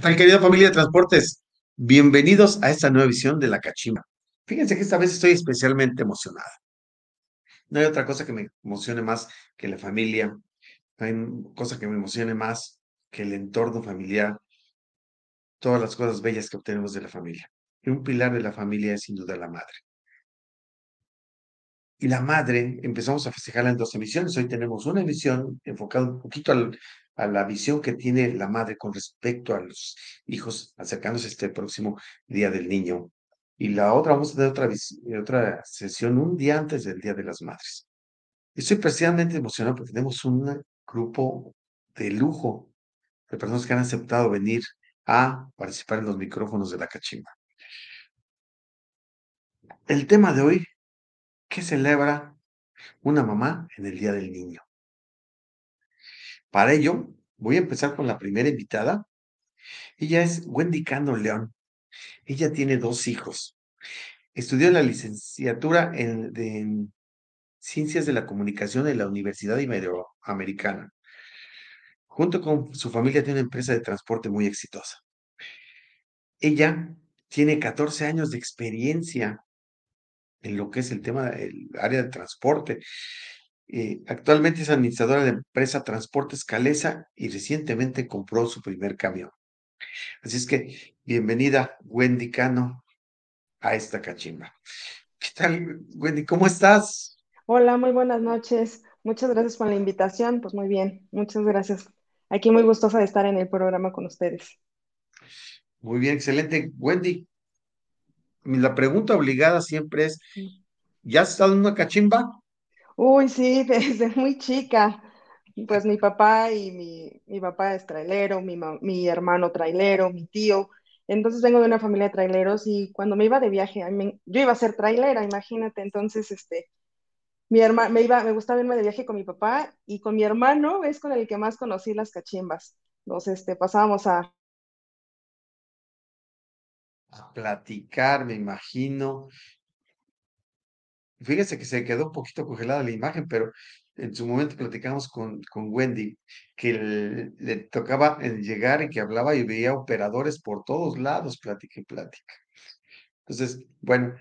tal, querida familia de transportes? Bienvenidos a esta nueva edición de La Cachimba. Fíjense que esta vez estoy especialmente emocionada. No hay otra cosa que me emocione más que la familia, no hay cosa que me emocione más que el entorno familiar, todas las cosas bellas que obtenemos de la familia. Y un pilar de la familia es sin duda la madre. Y la madre empezamos a festejarla en dos emisiones. Hoy tenemos una emisión enfocada un poquito al, a la visión que tiene la madre con respecto a los hijos acercándose este próximo Día del Niño. Y la otra, vamos a tener otra, otra sesión un día antes del Día de las Madres. Estoy especialmente emocionado porque tenemos un grupo de lujo de personas que han aceptado venir a participar en los micrófonos de la cachimba. El tema de hoy, ¿qué celebra una mamá en el Día del Niño? Para ello, voy a empezar con la primera invitada. Ella es Wendy Cano León. Ella tiene dos hijos. Estudió la licenciatura en, Ciencias de la Comunicación en la Universidad Iberoamericana. Junto con su familia tiene una empresa de transporte muy exitosa. Ella tiene 14 años de experiencia en lo que es el tema del área de transporte eh, actualmente es administradora de la empresa Transportes Calesa y recientemente compró su primer camión. Así es que bienvenida, Wendy Cano, a esta cachimba. ¿Qué tal, Wendy? ¿Cómo estás? Hola, muy buenas noches. Muchas gracias por la invitación. Pues muy bien, muchas gracias. Aquí muy gustosa de estar en el programa con ustedes. Muy bien, excelente. Wendy, la pregunta obligada siempre es, ¿ya has estado en una cachimba? Uy, sí, desde muy chica. Pues mi papá y mi, mi papá es trailero, mi, mi hermano trailero, mi tío. Entonces vengo de una familia de traileros y cuando me iba de viaje, yo iba a ser trailera, imagínate. Entonces, este, mi hermano, me iba, me gustaba irme de viaje con mi papá y con mi hermano es con el que más conocí las cachimbas. Entonces, este, pasábamos a... A platicar, me imagino. Fíjese que se quedó un poquito congelada la imagen, pero en su momento platicamos con, con Wendy, que le, tocaba llegar y que hablaba y veía operadores por todos lados, plática y plática. Entonces, bueno,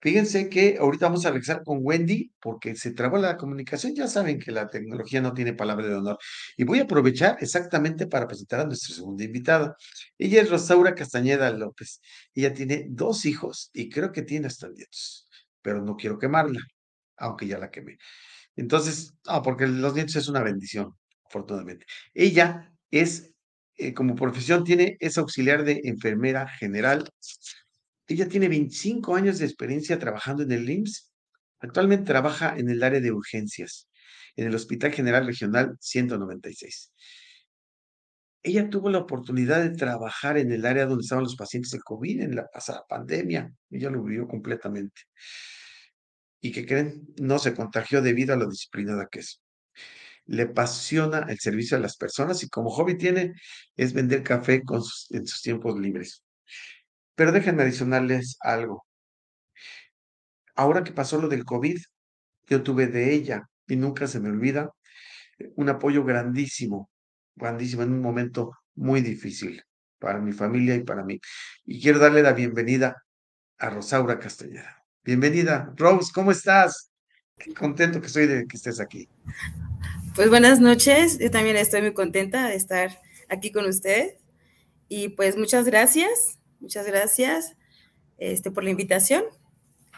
fíjense que ahorita vamos a regresar con Wendy porque se trabó la comunicación. Ya saben que la tecnología no tiene palabra de honor. Y voy a aprovechar exactamente para presentar a nuestra segunda invitada. Ella es Rosaura Castañeda López. Ella tiene dos hijos y creo que tiene hasta nietos pero no quiero quemarla, aunque ya la quemé. Entonces, ah, porque los nietos es una bendición, afortunadamente. Ella es, eh, como profesión, tiene, es auxiliar de enfermera general. Ella tiene 25 años de experiencia trabajando en el IMSS. Actualmente trabaja en el área de urgencias, en el Hospital General Regional 196. Ella tuvo la oportunidad de trabajar en el área donde estaban los pacientes de COVID en la pasada pandemia. Ella lo vivió completamente. ¿Y que creen? No se contagió debido a lo disciplinada que es. Le apasiona el servicio a las personas y como hobby tiene es vender café con en sus tiempos libres. Pero déjenme adicionarles algo. Ahora que pasó lo del COVID, yo tuve de ella y nunca se me olvida un apoyo grandísimo grandísima en un momento muy difícil para mi familia y para mí. Y quiero darle la bienvenida a Rosaura Castellera. Bienvenida, Rose, ¿cómo estás? Qué contento que estoy de que estés aquí. Pues buenas noches, yo también estoy muy contenta de estar aquí con usted. Y pues muchas gracias, muchas gracias este, por la invitación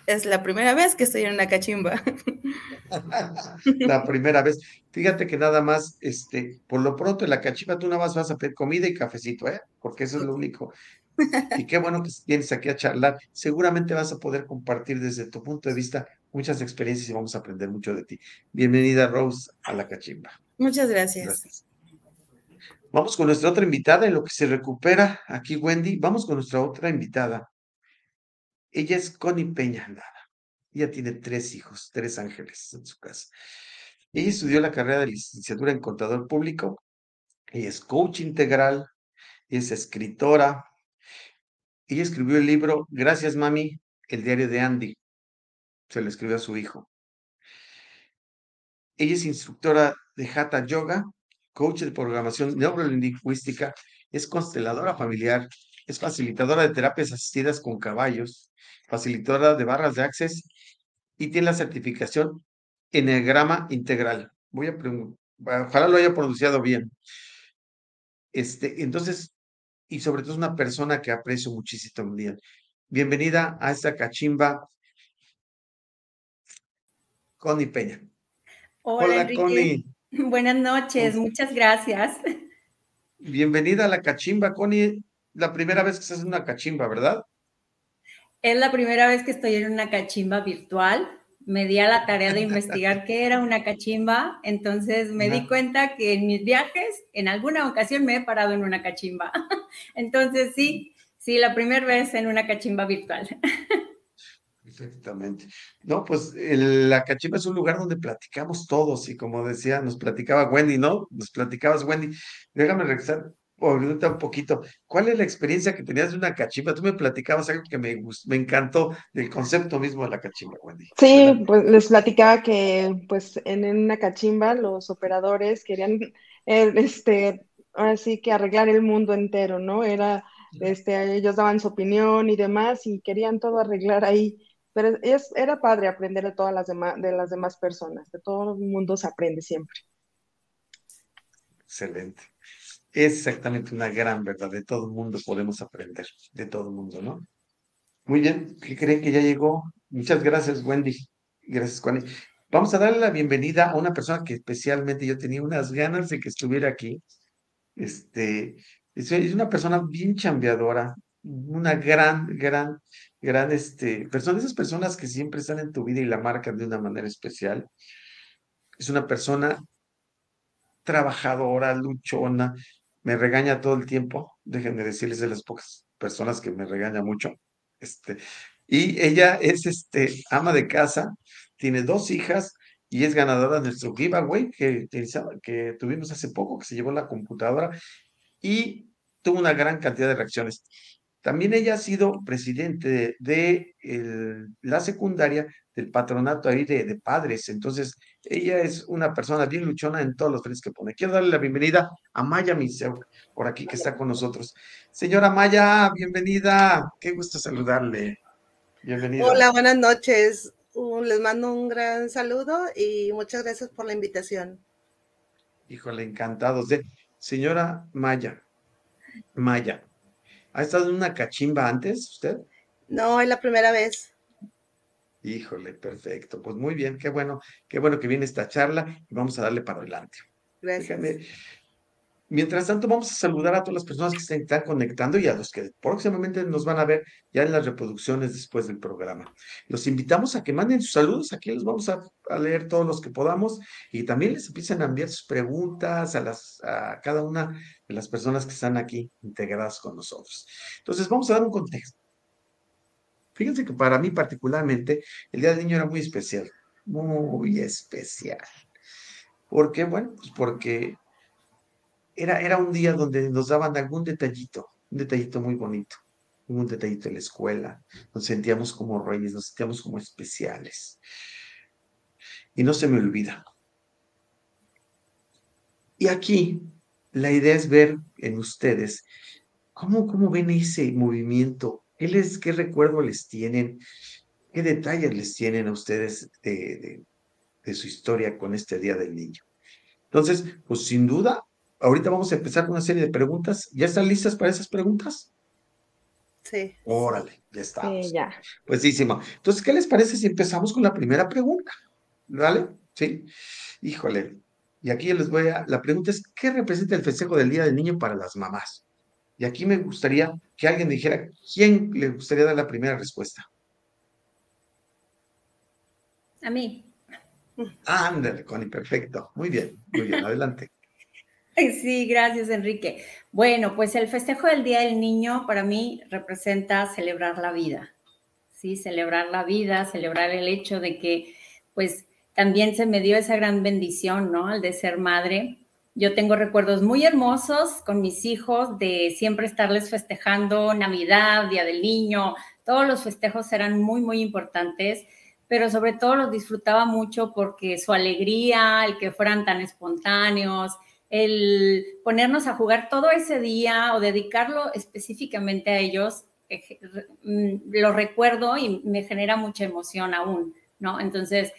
es la primera vez que estoy en una cachimba. la primera vez. Fíjate que nada más, este, por lo pronto en la cachimba tú nada más vas a pedir comida y cafecito, ¿eh? Porque eso es lo único. Y qué bueno que vienes aquí a charlar. Seguramente vas a poder compartir desde tu punto de vista muchas experiencias y vamos a aprender mucho de ti. Bienvenida, Rose, a la cachimba. Muchas gracias. gracias. Vamos con nuestra otra invitada, en lo que se recupera aquí, Wendy. Vamos con nuestra otra invitada. Ella es Connie Peña. Ella tiene tres hijos, tres ángeles en su casa. Ella estudió la carrera de licenciatura en contador público. Ella es coach integral. Es escritora. Ella escribió el libro Gracias, mami, el diario de Andy. Se lo escribió a su hijo. Ella es instructora de Hatha Yoga, coach de programación neurolingüística es consteladora familiar, es facilitadora de terapias asistidas con caballos, facilitadora de barras de access y tiene la certificación Enneagrama Integral. Voy a preguntar, ojalá lo haya pronunciado bien. Este, entonces, y sobre todo es una persona que aprecio muchísimo. Día. Bienvenida a esta cachimba, Connie Peña. Hola, Connie. Buenas noches, muchas gracias. Bienvenida a la cachimba, Connie. La primera vez que estás en una cachimba, ¿verdad? Es la primera vez que estoy en una cachimba virtual. Me di a la tarea de investigar qué era una cachimba, entonces me di cuenta que en mis viajes, en alguna ocasión me he parado en una cachimba. Entonces sí, sí, la primera vez en una cachimba virtual. Perfectamente. No, pues la cachimba es un lugar donde platicamos todos y como decía, nos platicaba Wendy, ¿no? Nos platicabas, Wendy. Déjame regresar ahorita un poquito. ¿Cuál es la experiencia que tenías de una cachimba? Tú me platicabas algo que me, me encantó del concepto mismo de la cachimba, Wendy. Sí, pues les platicaba que pues en una cachimba los operadores querían, eh, este, así que arreglar el mundo entero, ¿no? Era, este, ellos daban su opinión y demás y querían todo arreglar ahí. Pero es, era padre aprender de todas las demás, de las demás personas, de todo el mundo se aprende siempre. Excelente. Es exactamente una gran verdad. De todo el mundo podemos aprender, de todo mundo, ¿no? Muy bien, ¿qué creen que ya llegó? Muchas gracias, Wendy. Gracias, Juan. Vamos a darle la bienvenida a una persona que especialmente yo tenía unas ganas de que estuviera aquí. Este, es una persona bien chambeadora, una gran, gran, gran este, persona, esas personas que siempre están en tu vida y la marcan de una manera especial. Es una persona trabajadora, luchona, me regaña todo el tiempo, déjenme decirles de las pocas personas que me regaña mucho. Este, y ella es este, ama de casa, tiene dos hijas y es ganadora de nuestro giveaway que, que tuvimos hace poco, que se llevó la computadora y tuvo una gran cantidad de reacciones. También ella ha sido presidente de, la secundaria del patronato ahí de, padres. Entonces, ella es una persona bien luchona en todos los frentes que pone. Quiero darle la bienvenida a Maya Miseu, por aquí que está con nosotros. Señora Maya, bienvenida. Qué gusto saludarle. Bienvenida. Hola, buenas noches. les mando un gran saludo y muchas gracias por la invitación. Híjole, encantados de. Señora Maya, Maya, ¿Ha estado en una cachimba antes usted? No, es la primera vez. Híjole, perfecto. Pues muy bien, qué bueno, qué bueno que viene esta charla y vamos a darle para adelante. Gracias. Mientras tanto, vamos a saludar a todas las personas que se están conectando y a los que próximamente nos van a ver ya en las reproducciones después del programa. Los invitamos a que manden sus saludos, aquí los vamos a, leer todos los que podamos y también les empiecen a enviar sus preguntas a, las, a cada una de las personas que están aquí integradas con nosotros. Entonces, vamos a dar un contexto. Fíjense que para mí particularmente el Día del Niño era muy especial, muy especial. ¿Por qué? Bueno, pues porque era, era un día donde nos daban algún detallito, un detallito muy bonito, un detallito en la escuela, nos sentíamos como reyes, nos sentíamos como especiales. Y no se me olvida. Y aquí la idea es ver en ustedes cómo, cómo ven ese movimiento, qué, les, qué recuerdo les tienen, qué detalles les tienen a ustedes de, de su historia con este Día del Niño. Entonces, pues sin duda, ahorita vamos a empezar con una serie de preguntas. ¿Ya están listas para esas preguntas? Sí. Órale, ya estamos. Sí, ya. Buenísimo. Entonces, ¿qué les parece si empezamos con la primera pregunta? ¿Vale? Sí. Híjole. Y aquí les voy a. La pregunta es: ¿qué representa el festejo del Día del Niño para las mamás? Y aquí me gustaría que alguien dijera quién le gustaría dar la primera respuesta. A mí. Ándale, Connie, perfecto. Muy bien, muy bien, adelante. Sí, gracias, Enrique. Bueno, pues el festejo del Día del Niño para mí representa celebrar la vida, ¿sí? Celebrar la vida, celebrar el hecho de que, pues, también se me dio esa gran bendición, ¿no? Al de ser madre. Yo tengo recuerdos muy hermosos con mis hijos de siempre estarles festejando Navidad, Día del Niño, todos los festejos eran muy, muy importantes, pero sobre todo los disfrutaba mucho porque su alegría, el que fueran tan espontáneos, el ponernos a jugar todo ese día o dedicarlo específicamente a ellos, mm, lo recuerdo y me genera mucha emoción aún, ¿no? Entonces,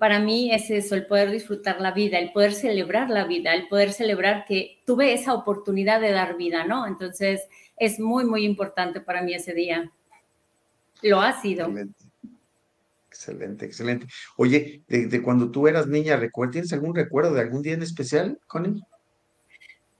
para mí es eso, el poder disfrutar la vida, el poder celebrar la vida, el poder celebrar que tuve esa oportunidad de dar vida, ¿no? Entonces, es muy, muy importante para mí ese día. Lo ha sido. Excelente, excelente. Oye, de, cuando tú eras niña, ¿tienes algún recuerdo de algún día en especial, Connie?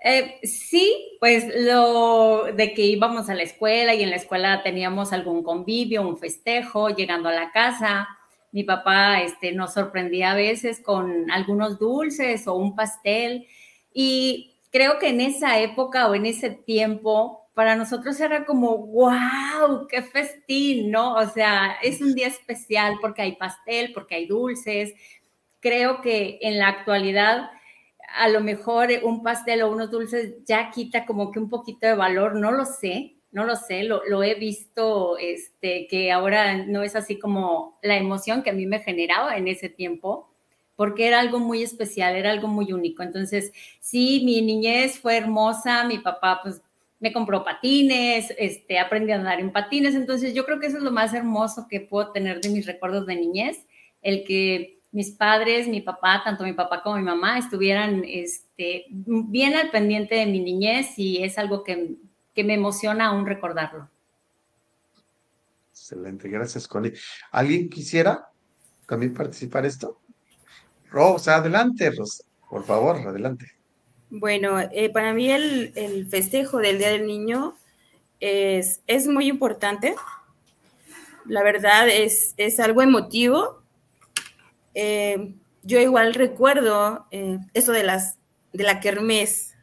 Eh, sí, pues lo de que íbamos a la escuela y en la escuela teníamos algún convivio, un festejo, llegando a la casa. Mi papá este, nos sorprendía a veces con algunos dulces o un pastel. Y creo que en esa época o en ese tiempo para nosotros era como, wow, qué festín, ¿no? O sea, es un día especial porque hay pastel, porque hay dulces. Creo que en la actualidad a lo mejor un pastel o unos dulces ya quita como que un poquito de valor, no lo sé, no lo sé, lo, he visto, este, que ahora no es así como la emoción que a mí me generaba en ese tiempo, porque era algo muy especial, era algo muy único. Entonces, sí, mi niñez fue hermosa, mi papá pues me compró patines, este, aprendí a andar en patines, entonces yo creo que eso es lo más hermoso que puedo tener de mis recuerdos de niñez, el que mis padres, mi papá, tanto mi papá como mi mamá, estuvieran este, bien al pendiente de mi niñez y es algo que, me emociona aún recordarlo. Excelente, gracias, Connie. ¿Alguien quisiera también participar esto? Rosa, adelante, Rosa, por favor, adelante. Bueno, eh, para mí el, festejo del Día del Niño es, es muy importante. La verdad es, es algo emotivo. Eh, yo igual recuerdo eh, eso de, las, de la kermés.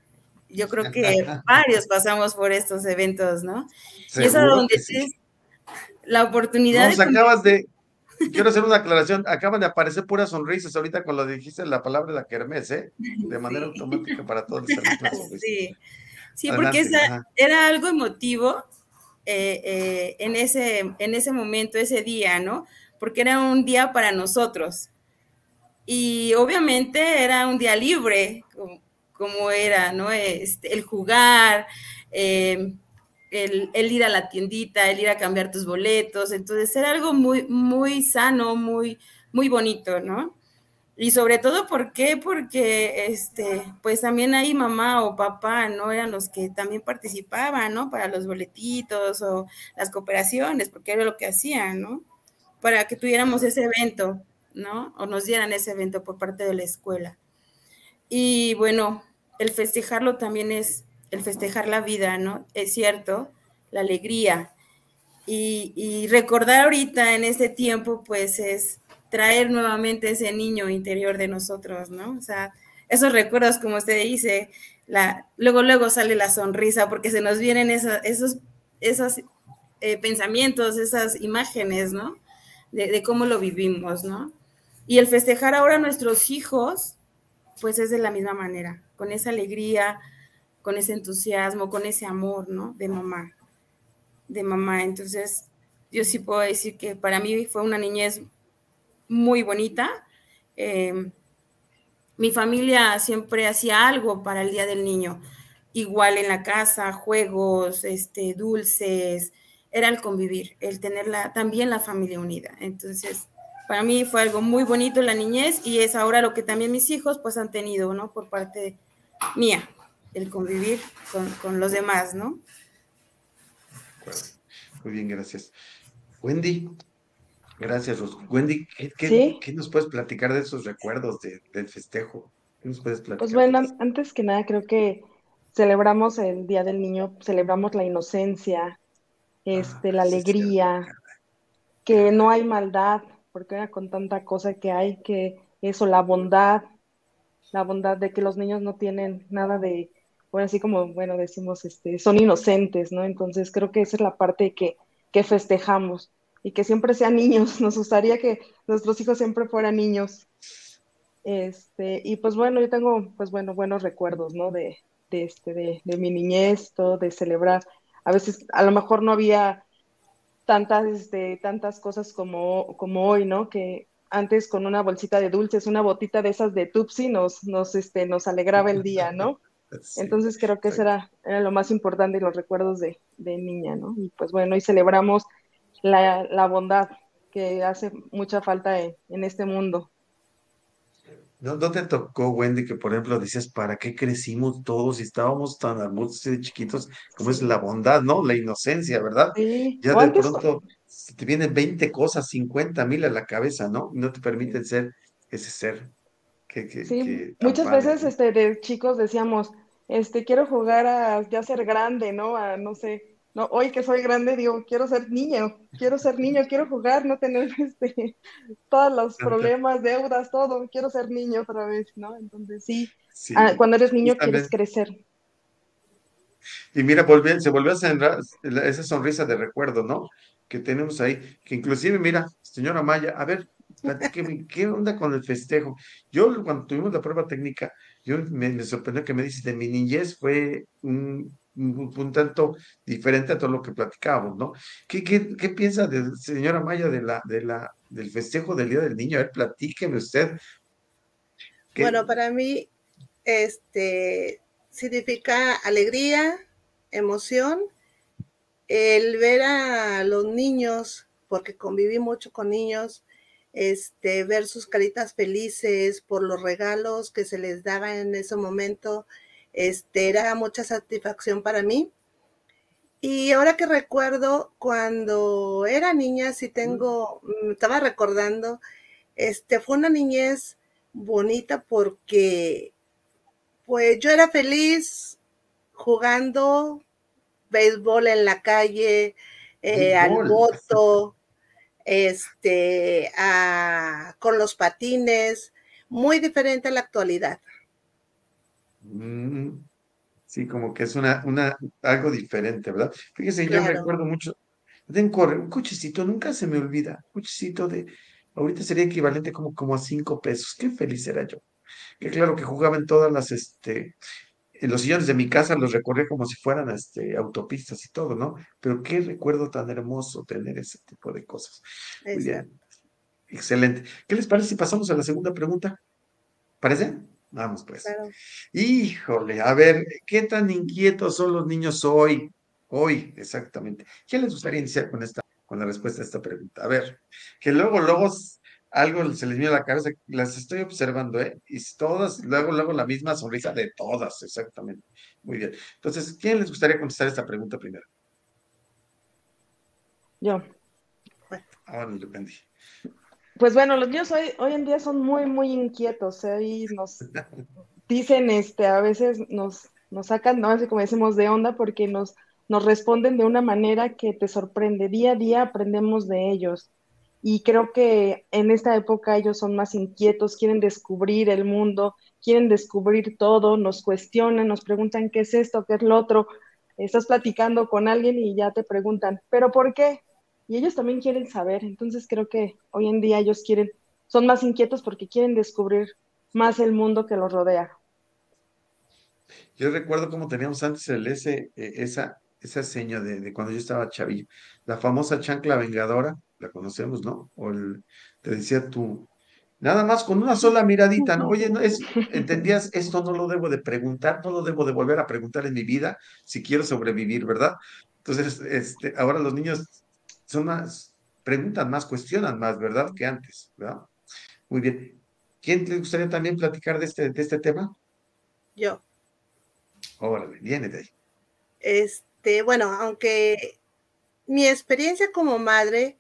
Yo creo que varios pasamos por estos eventos, ¿no? y es donde tienes la oportunidad. Nos acabas de, Quiero hacer una aclaración. Acaban de aparecer puras sonrisas ahorita cuando dijiste la palabra de la kermés, ¿eh? De manera automática para todos. Sí, sí porque era algo emotivo eh, eh, en, ese, en ese momento, ese día, ¿no? Porque era un día para nosotros. Y obviamente era un día libre, como, era, ¿no? Este, el jugar. Eh, el, ir a la tiendita, el ir a cambiar tus boletos, entonces era algo muy, muy sano, muy, muy bonito, ¿no? Y sobre todo, ¿por qué? Porque, este, pues también ahí mamá o papá, ¿no? Eran los que también participaban, ¿no? Para los boletitos o las cooperaciones, porque era lo que hacían, ¿no? Para que tuviéramos ese evento, ¿no? O nos dieran ese evento por parte de la escuela. Y bueno, el festejarlo también es el festejar la vida, ¿no? Es cierto, la alegría. Y, recordar ahorita en este tiempo, pues es traer nuevamente ese niño interior de nosotros, ¿no? O sea, esos recuerdos, como usted dice, la, luego, luego sale la sonrisa porque se nos vienen esos, esos eh, pensamientos, esas imágenes, ¿no? De, de, cómo lo vivimos, ¿no? Y el festejar ahora a nuestros hijos, pues es de la misma manera, con esa alegría, con ese entusiasmo, con ese amor, ¿no? De mamá, de mamá. Entonces, yo sí puedo decir que para mí fue una niñez muy bonita. Eh, mi familia siempre hacía algo para el Día del Niño, igual en la casa, juegos, este, dulces, era el convivir, el tener también la familia unida. Entonces, para mí fue algo muy bonito la niñez y es ahora lo que también mis hijos pues han tenido, ¿no? Por parte mía el convivir con, los demás, ¿no? Muy bien, gracias. Wendy, gracias, Wendy, ¿qué, nos puedes platicar de esos recuerdos del festejo? ¿Qué nos puedes platicar? Pues bueno, antes que nada, creo que celebramos el Día del Niño, celebramos la inocencia, este, la alegría, que no hay maldad, porque era con tanta cosa que hay, que eso, la bondad, la bondad de que los niños no tienen nada de, bueno, así como, bueno, decimos, este, son inocentes, ¿no? Entonces creo que esa es la parte que, que festejamos y que siempre sean niños. Nos gustaría que nuestros hijos siempre fueran niños. Este, y pues bueno, yo tengo, pues bueno, buenos recuerdos, ¿no? De, de, este, de, de mi niñez, todo, de celebrar. A veces, a lo mejor no había tantas, este, tantas cosas como, como hoy, ¿no? Que, antes con una bolsita de dulces, una botita de esas de Tupsi, nos, nos, este, nos alegraba el día, ¿no? Entonces creo que eso era, lo más importante y los recuerdos de, niña, ¿no? Y pues bueno, y celebramos la, bondad que hace mucha falta en, este mundo. ¿No, te tocó, Wendy, que por ejemplo dices, ¿para qué crecimos todos y estábamos tan hermosos y chiquitos? Como es la bondad, ¿no? La inocencia, ¿verdad? Sí. Ya de pronto te vienen 20 cosas, 50 mil a la cabeza, ¿no? No te permiten ser ese ser sí, muchas veces este, de chicos decíamos, este, quiero jugar a ya ser grande, ¿no? A no sé, no, hoy que soy grande digo, quiero ser niño, quiero ser niño, quiero jugar, no tener este, todos los problemas, deudas, todo, quiero ser niño otra vez, ¿no? Entonces sí, ah, cuando eres niño quieres crecer. Y mira, se volvió a cerrar esa sonrisa de recuerdo, ¿no? Que tenemos ahí, que inclusive, mira, señora Maya, a ver, ¿qué onda con el festejo? Yo cuando tuvimos la prueba técnica, yo me, sorprendió que me dices de mi niñez fue un, un, tanto diferente a todo lo que platicábamos, ¿no? ¿Qué, qué, qué piensa de señora Maya de la, de la, del festejo del Día del Niño? A ver, platíqueme usted. Bueno, para mí, este, significa alegría, emoción, el ver a los niños, porque conviví mucho con niños, este, ver sus caritas felices por los regalos que se les daba en ese momento, este, era mucha satisfacción para mí. Y ahora que recuerdo, cuando era niña, si tengo, me estaba recordando, este, fue una niñez bonita porque, pues yo era feliz jugando béisbol en la calle, eh, al voto, este, con los patines, muy diferente a la actualidad. Mm, sí, como que es una, una, algo diferente, ¿verdad? Fíjese, yo recuerdo mucho, de correr, un cochecito, nunca se me olvida, un cochecito de, ahorita sería equivalente como, como a cinco pesos, qué feliz era yo. Que claro que jugaba en todas las, este, los sillones de mi casa los recorría como si fueran este, autopistas y todo, ¿no? Pero qué recuerdo tan hermoso tener ese tipo de cosas. Muy bien. Excelente. ¿Qué les parece si pasamos a la segunda pregunta? ¿Parece? Vamos pues. Híjole, a ver, ¿qué tan inquietos son los niños hoy? Hoy, exactamente. ¿Qué les gustaría iniciar con esta, con la respuesta a esta pregunta? A ver, que luego, luego algo se les viene a la cabeza, las estoy observando, ¿eh? Y todas, luego, luego la misma sonrisa de todas, exactamente. Muy bien. Entonces, ¿quién les gustaría contestar esta pregunta primero? Yo. Ahora lo depende. Pues bueno, los niños hoy, hoy en día son muy, muy inquietos, ¿eh? Y nos dicen, este, a veces nos, nos sacan, no así como decimos, de onda porque nos, nos responden de una manera que te sorprende. Día a día aprendemos de ellos y creo que en esta época ellos son más inquietos, quieren descubrir el mundo, quieren descubrir todo, nos cuestionan, nos preguntan qué es esto, qué es lo otro. Estás platicando con alguien y ya te preguntan, ¿pero por qué? Y ellos también quieren saber. Entonces creo que hoy en día ellos quieren, son más inquietos porque quieren descubrir más el mundo que los rodea. Yo recuerdo cómo teníamos antes el ese, eh, esa, esa seña de, de, cuando yo estaba chavillo, la famosa chancla vengadora, la conocemos, ¿no? O el, te decía tú, nada más con una sola miradita, ¿no? Oye, no, es, ¿entendías? Esto no lo debo de preguntar, no lo debo de volver a preguntar en mi vida si quiero sobrevivir, ¿verdad? Entonces, este, ahora los niños son más, preguntan más, cuestionan más, ¿verdad? Que antes, ¿verdad? Muy bien. ¿Quién te gustaría también platicar de este, de este tema? Yo. Órale, viene de ahí. Este, bueno, aunque mi experiencia como madre,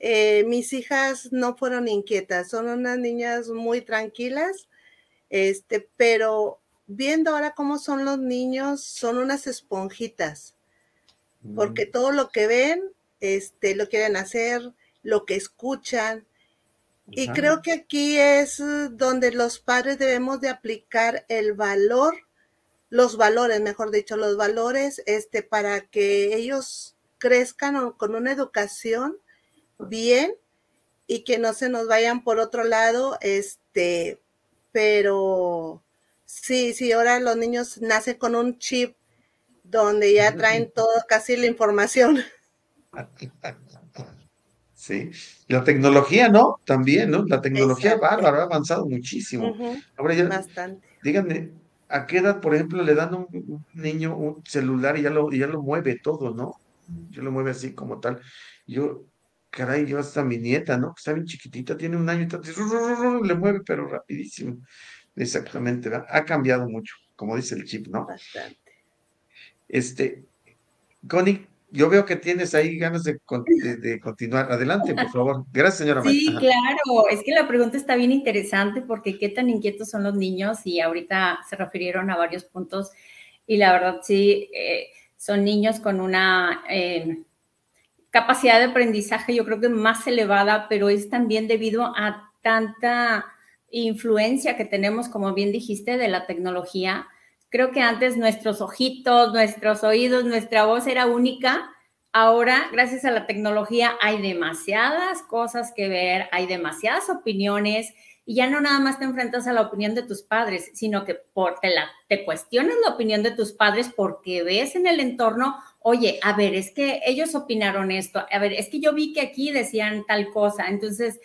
eh, mis hijas no fueron inquietas, son unas niñas muy tranquilas, este, pero viendo ahora cómo son los niños, son unas esponjitas, porque mm. todo lo que ven, este, lo quieren hacer, lo que escuchan. Y creo que aquí es donde los padres debemos de aplicar el valor, los valores, mejor dicho, los valores, este, para que ellos crezcan con una educación bien y que no se nos vayan por otro lado, este, pero sí, sí, ahora los niños nacen con un chip donde ya traen todo, casi la información. Sí. La tecnología, ¿no? También, ¿no? La tecnología bárbara, ha avanzado muchísimo. Ahora ya, Bastante. díganme, ¿a qué edad, por ejemplo, le dan a un, niño un celular y ya lo, ya lo mueve todo, ¿no? Ya lo mueve así como tal. Yo, caray, yo hasta mi nieta, ¿no? Que está bien chiquitita, tiene un año y tal, le mueve, pero rapidísimo. Exactamente, ¿verdad? Ha cambiado mucho, como dice el chip, ¿no? Bastante. Este, Connie, yo veo que tienes ahí ganas de, continuar. Adelante, por favor. Gracias, señora. Sí, claro. Es que la pregunta está bien interesante porque qué tan inquietos son los niños y ahorita se refirieron a varios puntos y la verdad sí, eh, son niños con una eh, capacidad de aprendizaje yo creo que más elevada, pero es también debido a tanta influencia que tenemos, como bien dijiste, de la tecnología Creo que antes nuestros ojitos, nuestros oídos, nuestra voz era única. Ahora, gracias a la tecnología, hay demasiadas cosas que ver, hay demasiadas opiniones y ya no nada más te enfrentas a la opinión de tus padres, sino que por, te, la, te cuestionas la opinión de tus padres porque ves en el entorno, oye, a ver, es que ellos opinaron esto, a ver, es que yo vi que aquí decían tal cosa, entonces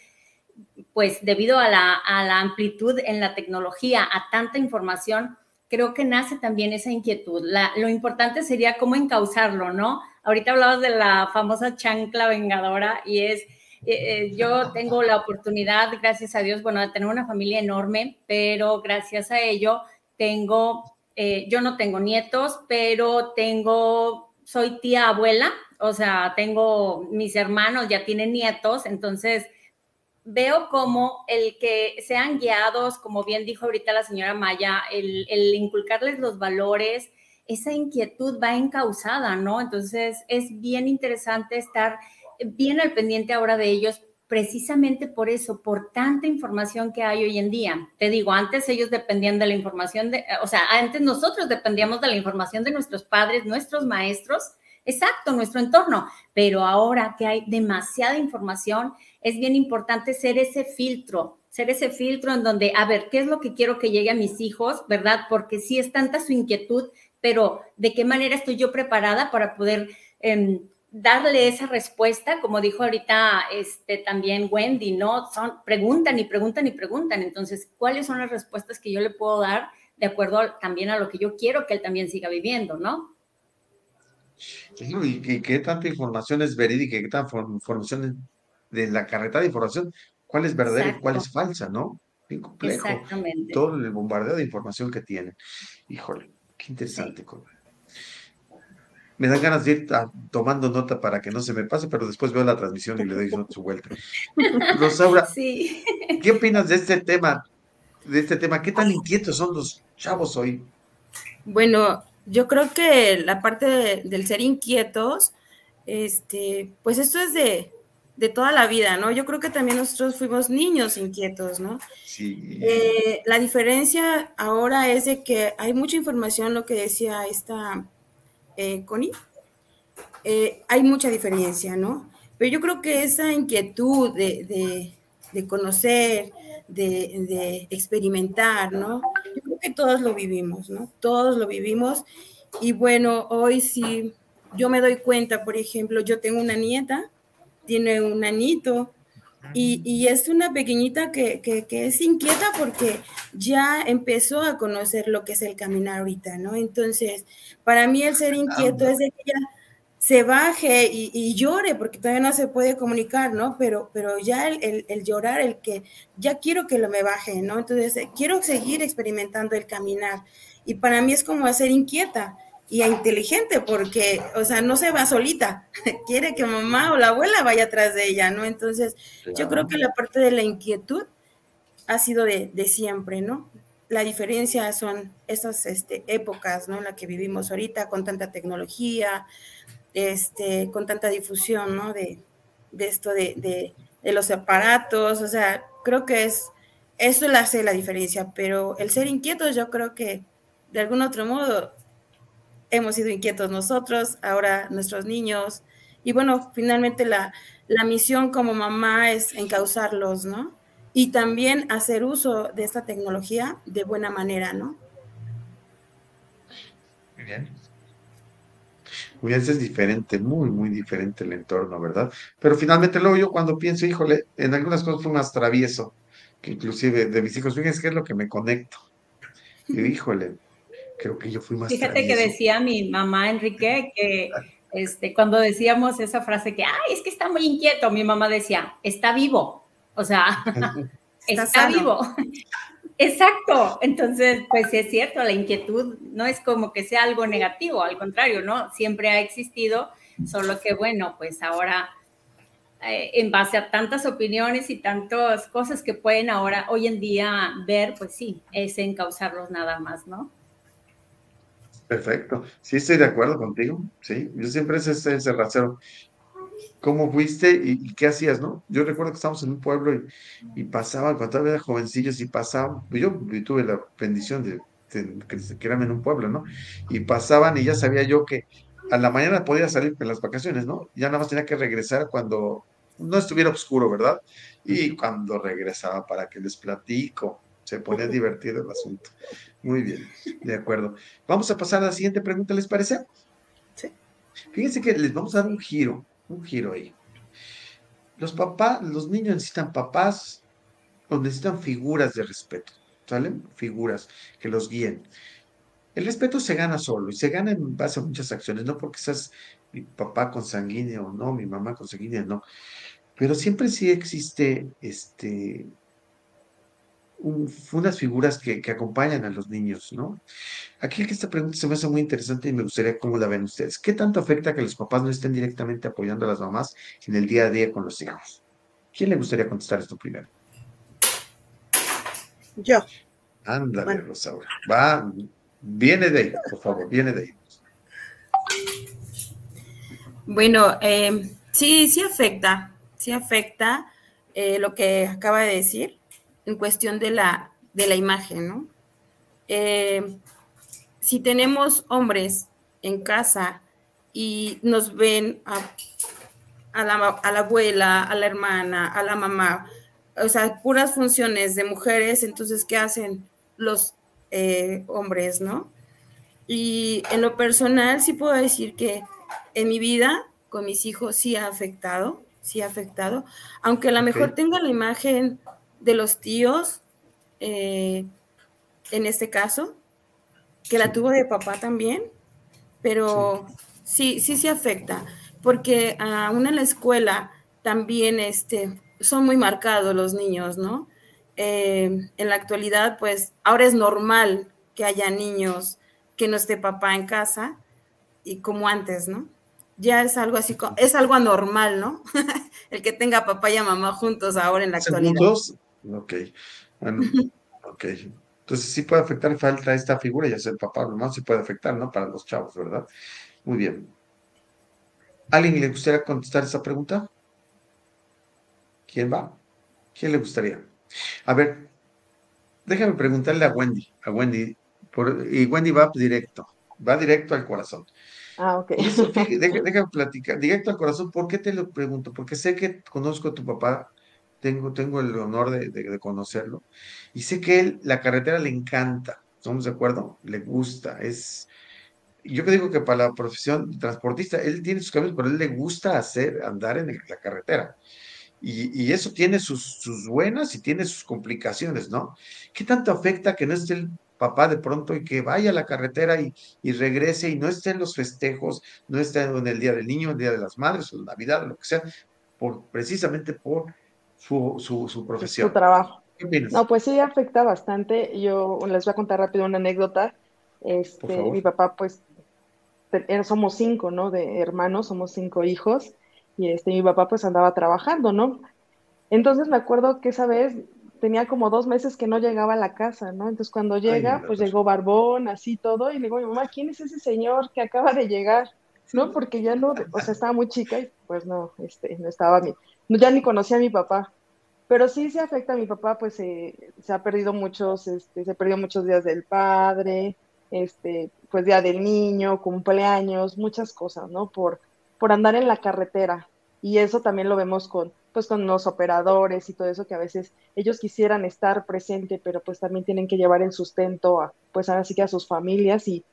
pues debido a la, a la, amplitud en la tecnología, a tanta información, creo que nace también esa inquietud. lo importante sería cómo encauzarlo, ¿no? Ahorita hablabas de la famosa chancla vengadora y es, eh, eh, yo tengo la oportunidad, gracias a Dios, bueno, de tener una familia enorme, pero gracias a ello tengo, eh, yo no tengo nietos, pero tengo, soy tía abuela, o sea, tengo mis hermanos, ya tienen nietos, entonces veo como el que sean guiados, como bien dijo ahorita la señora Maya, el, inculcarles los valores, esa inquietud va encausada, ¿no? Entonces es bien interesante estar bien al pendiente ahora de ellos, precisamente por eso, por tanta información que hay hoy en día. Te digo, antes ellos dependían de la información de, o sea, antes nosotros dependíamos de la información de nuestros padres, nuestros maestros, exacto, nuestro entorno, pero ahora que hay demasiada información, es bien importante ser ese filtro, ser ese filtro en donde, a ver, ¿qué es lo que quiero que llegue a mis hijos, verdad? Porque sí es tanta su inquietud, pero ¿de qué manera estoy yo preparada para poder em, darle esa respuesta? Como dijo ahorita este, también Wendy, ¿no? Son, preguntan y preguntan y preguntan. Entonces, ¿cuáles son las respuestas que yo le puedo dar de acuerdo también a lo que yo quiero que él también siga viviendo, ¿no? Y qué tanta información es verídica, qué tanta información de la carreta de información, cuál es verdadera y cuál es falsa, ¿no? Bien complejo. Exactamente. Todo el bombardeo de información que tienen. Híjole, qué interesante. Me dan ganas de ir tomando nota para que no se me pase, pero después veo la transmisión y le doy su vuelta. Rosaura, sí. ¿qué opinas de este tema? De este tema, ¿qué tan inquietos son los chavos hoy? Bueno, yo creo que la parte del ser inquietos, este, pues esto es de, de toda la vida, ¿no? Yo creo que también nosotros fuimos niños inquietos, ¿no? Sí. Eh, la diferencia ahora es de que hay mucha información, lo que decía esta eh, Connie, eh, hay mucha diferencia, ¿no? Pero yo creo que esa inquietud de, conocer, de, de, experimentar, ¿no? Yo creo que todos lo vivimos, ¿no? Todos lo vivimos. Y bueno, hoy sí, yo me doy cuenta, por ejemplo, yo tengo una nieta, tiene un añito y, es una pequeñita que, es inquieta porque ya empezó a conocer lo que es el caminar ahorita, ¿no? Entonces, para mí el ser inquieto es de que ella se baje y, llore porque todavía no se puede comunicar, ¿no? Pero, pero ya el, el, llorar, el que ya quiero que lo me baje, ¿no? Entonces, quiero seguir experimentando el caminar. Y para mí es como ser inquieta y inteligente porque, o sea, no se va solita, quiere que mamá o la abuela vaya atrás de ella, ¿no? Entonces, yo creo que la parte de la inquietud ha sido de, siempre, ¿no? La diferencia son esas este, épocas, ¿no? En la que vivimos ahorita con tanta tecnología, este, con tanta difusión, ¿no? De, esto de, de, de, los aparatos, o sea, creo que es, eso le hace la diferencia, pero el ser inquieto yo creo que de algún otro modo hemos sido inquietos nosotros, ahora nuestros niños. Y bueno, finalmente la, misión como mamá es encauzarlos, ¿no? Y también hacer uso de esta tecnología de buena manera, ¿no? Muy bien. es diferente, muy, muy diferente el entorno, ¿verdad? Pero finalmente luego yo cuando pienso, híjole, en algunas cosas fue más travieso, que inclusive de mis hijos, fíjense qué es lo que me conecto. Y híjole, creo que yo fui más Fíjate que decía mi mamá Enrique que este, cuando decíamos esa frase que, ay, es que está muy inquieto, mi mamá decía, está vivo. O sea, está, vivo. Exacto. Entonces, pues es cierto, la inquietud no es como que sea algo negativo, al contrario, ¿no? Siempre ha existido, solo que bueno, pues ahora eh, en base a tantas opiniones y tantas cosas que pueden ahora, hoy en día ver, pues sí, es encauzarlos nada más, ¿no? Perfecto. Sí, estoy de acuerdo contigo. Sí, yo siempre es ese, ese rasero. ¿Cómo fuiste y, qué hacías, no? Yo recuerdo que estábamos en un pueblo y, pasaban, cuando todavía era jovencillos y pasaban, yo, tuve la bendición de, que eran en un pueblo, ¿no? Y pasaban y ya sabía yo que a la mañana podía salir en las vacaciones, ¿no? Ya nada más tenía que regresar cuando no estuviera oscuro, ¿verdad? Y cuando regresaba para que les platico, se ponía divertido el asunto. Muy bien, de acuerdo. Vamos a pasar a la siguiente pregunta, ¿les parece? Sí. Fíjense que les vamos a dar un giro, un giro ahí. Los papás, los niños necesitan papás o necesitan figuras de respeto, ¿salen? Figuras que los guíen. El respeto se gana solo y se gana en base a muchas acciones, no porque seas mi papá consanguíneo o no, mi mamá consanguínea, no. Pero siempre sí existe este, unas figuras que, acompañan a los niños, ¿no? Aquí esta pregunta se me hace muy interesante y me gustaría cómo la ven ustedes. ¿Qué tanto afecta que los papás no estén directamente apoyando a las mamás en el día a día con los hijos? ¿Quién le gustaría contestar esto primero? Yo. Ándale, Rosaura. Va, viene de ahí, por favor, viene de ahí. Bueno, eh, sí, sí afecta, sí afecta eh, lo que acaba de decir en cuestión de la, de la imagen, ¿no? Eh, si tenemos hombres en casa y nos ven a, la, abuela, a la hermana, a la mamá, o sea, puras funciones de mujeres, entonces, ¿qué hacen los eh, hombres, no? Y en lo personal, sí puedo decir que en mi vida con mis hijos sí ha afectado, sí ha afectado, aunque a lo mejor tenga la imagen de los tíos, eh, en este caso, que la tuvo de papá también, pero sí, sí, sí afecta, porque aún en la escuela también este, son muy marcados los niños, ¿no? Eh, en la actualidad, pues ahora es normal que haya niños que no esté papá en casa y como antes, ¿no? Ya es algo así, es algo anormal, ¿no? El que tenga papá y mamá juntos ahora en la actualidad. Ok, bueno, ok. Entonces sí puede afectar falta esta figura, ya sea el papá o mamá, sí puede afectar, ¿no? Para los chavos, ¿verdad? Muy bien. ¿Alguien le gustaría contestar esa pregunta? ¿Quién va? ¿Quién le gustaría? A ver, déjame preguntarle a Wendy, a Wendy, y Wendy va directo, va directo al corazón. Ah, ok. déjame platicar, directo al corazón, ¿por qué te lo pregunto? Porque sé que conozco a tu papá tengo, tengo el honor de, conocerlo, y sé que él, la carretera le encanta, ¿estamos de acuerdo? Le gusta, es... Yo que digo que para la profesión transportista, él tiene sus caminos, pero él le gusta hacer, andar en la carretera. Y, eso tiene sus, sus, buenas y tiene sus complicaciones, ¿no? ¿Qué tanto afecta que no esté el papá de pronto y que vaya a la carretera y, y regrese y no esté en los festejos, no esté en el Día del Niño, el Día de las Madres o Navidad, lo que sea, por, precisamente por su, su, profesión. Su trabajo. No, pues sí afecta bastante. Yo les voy a contar rápido una anécdota. Este, mi papá, pues, somos cinco, ¿no? De hermanos, somos cinco hijos. Y este, mi papá, pues, andaba trabajando, ¿no? Entonces me acuerdo que esa vez tenía como dos meses que no llegaba a la casa, ¿no? Entonces cuando llega, pues llegó Barbón, así todo, y le digo, mi mamá, ¿quién es ese señor que acaba de llegar? ¿No? Porque ya no, o sea, estaba muy chica y pues no, este, no estaba mi, ya ni conocía a mi papá. Pero sí se afecta a mi papá, pues se ha perdido muchos, este, se perdió muchos días del padre, este, pues día del niño, cumpleaños, muchas cosas, ¿no? Por, por andar en la carretera. Y eso también lo vemos con, pues con los operadores y todo eso, que a veces ellos quisieran estar presente, pero pues también tienen que llevar el sustento a, pues ahora que a sus familias y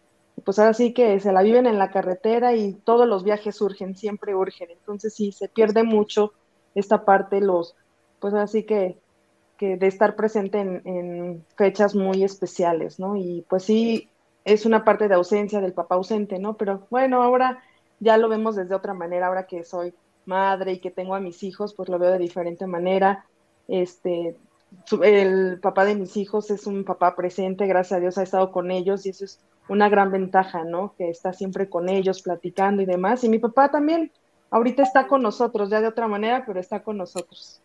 pues ahora sí que se la viven en la carretera y todos los viajes urgen, siempre urgen. Entonces sí, se pierde mucho esta parte, los, pues así que, que de estar presente en, en, fechas muy especiales, ¿no? Y pues sí, es una parte de ausencia del papá ausente, ¿no? Pero bueno, ahora ya lo vemos desde otra manera, ahora que soy madre y que tengo a mis hijos, pues lo veo de diferente manera. Este, el papá de mis hijos es un papá presente, gracias a Dios ha estado con ellos y eso es una gran ventaja, ¿no? Que está siempre con ellos, platicando y demás. Y mi papá también, ahorita está con nosotros, ya de otra manera, pero está con nosotros.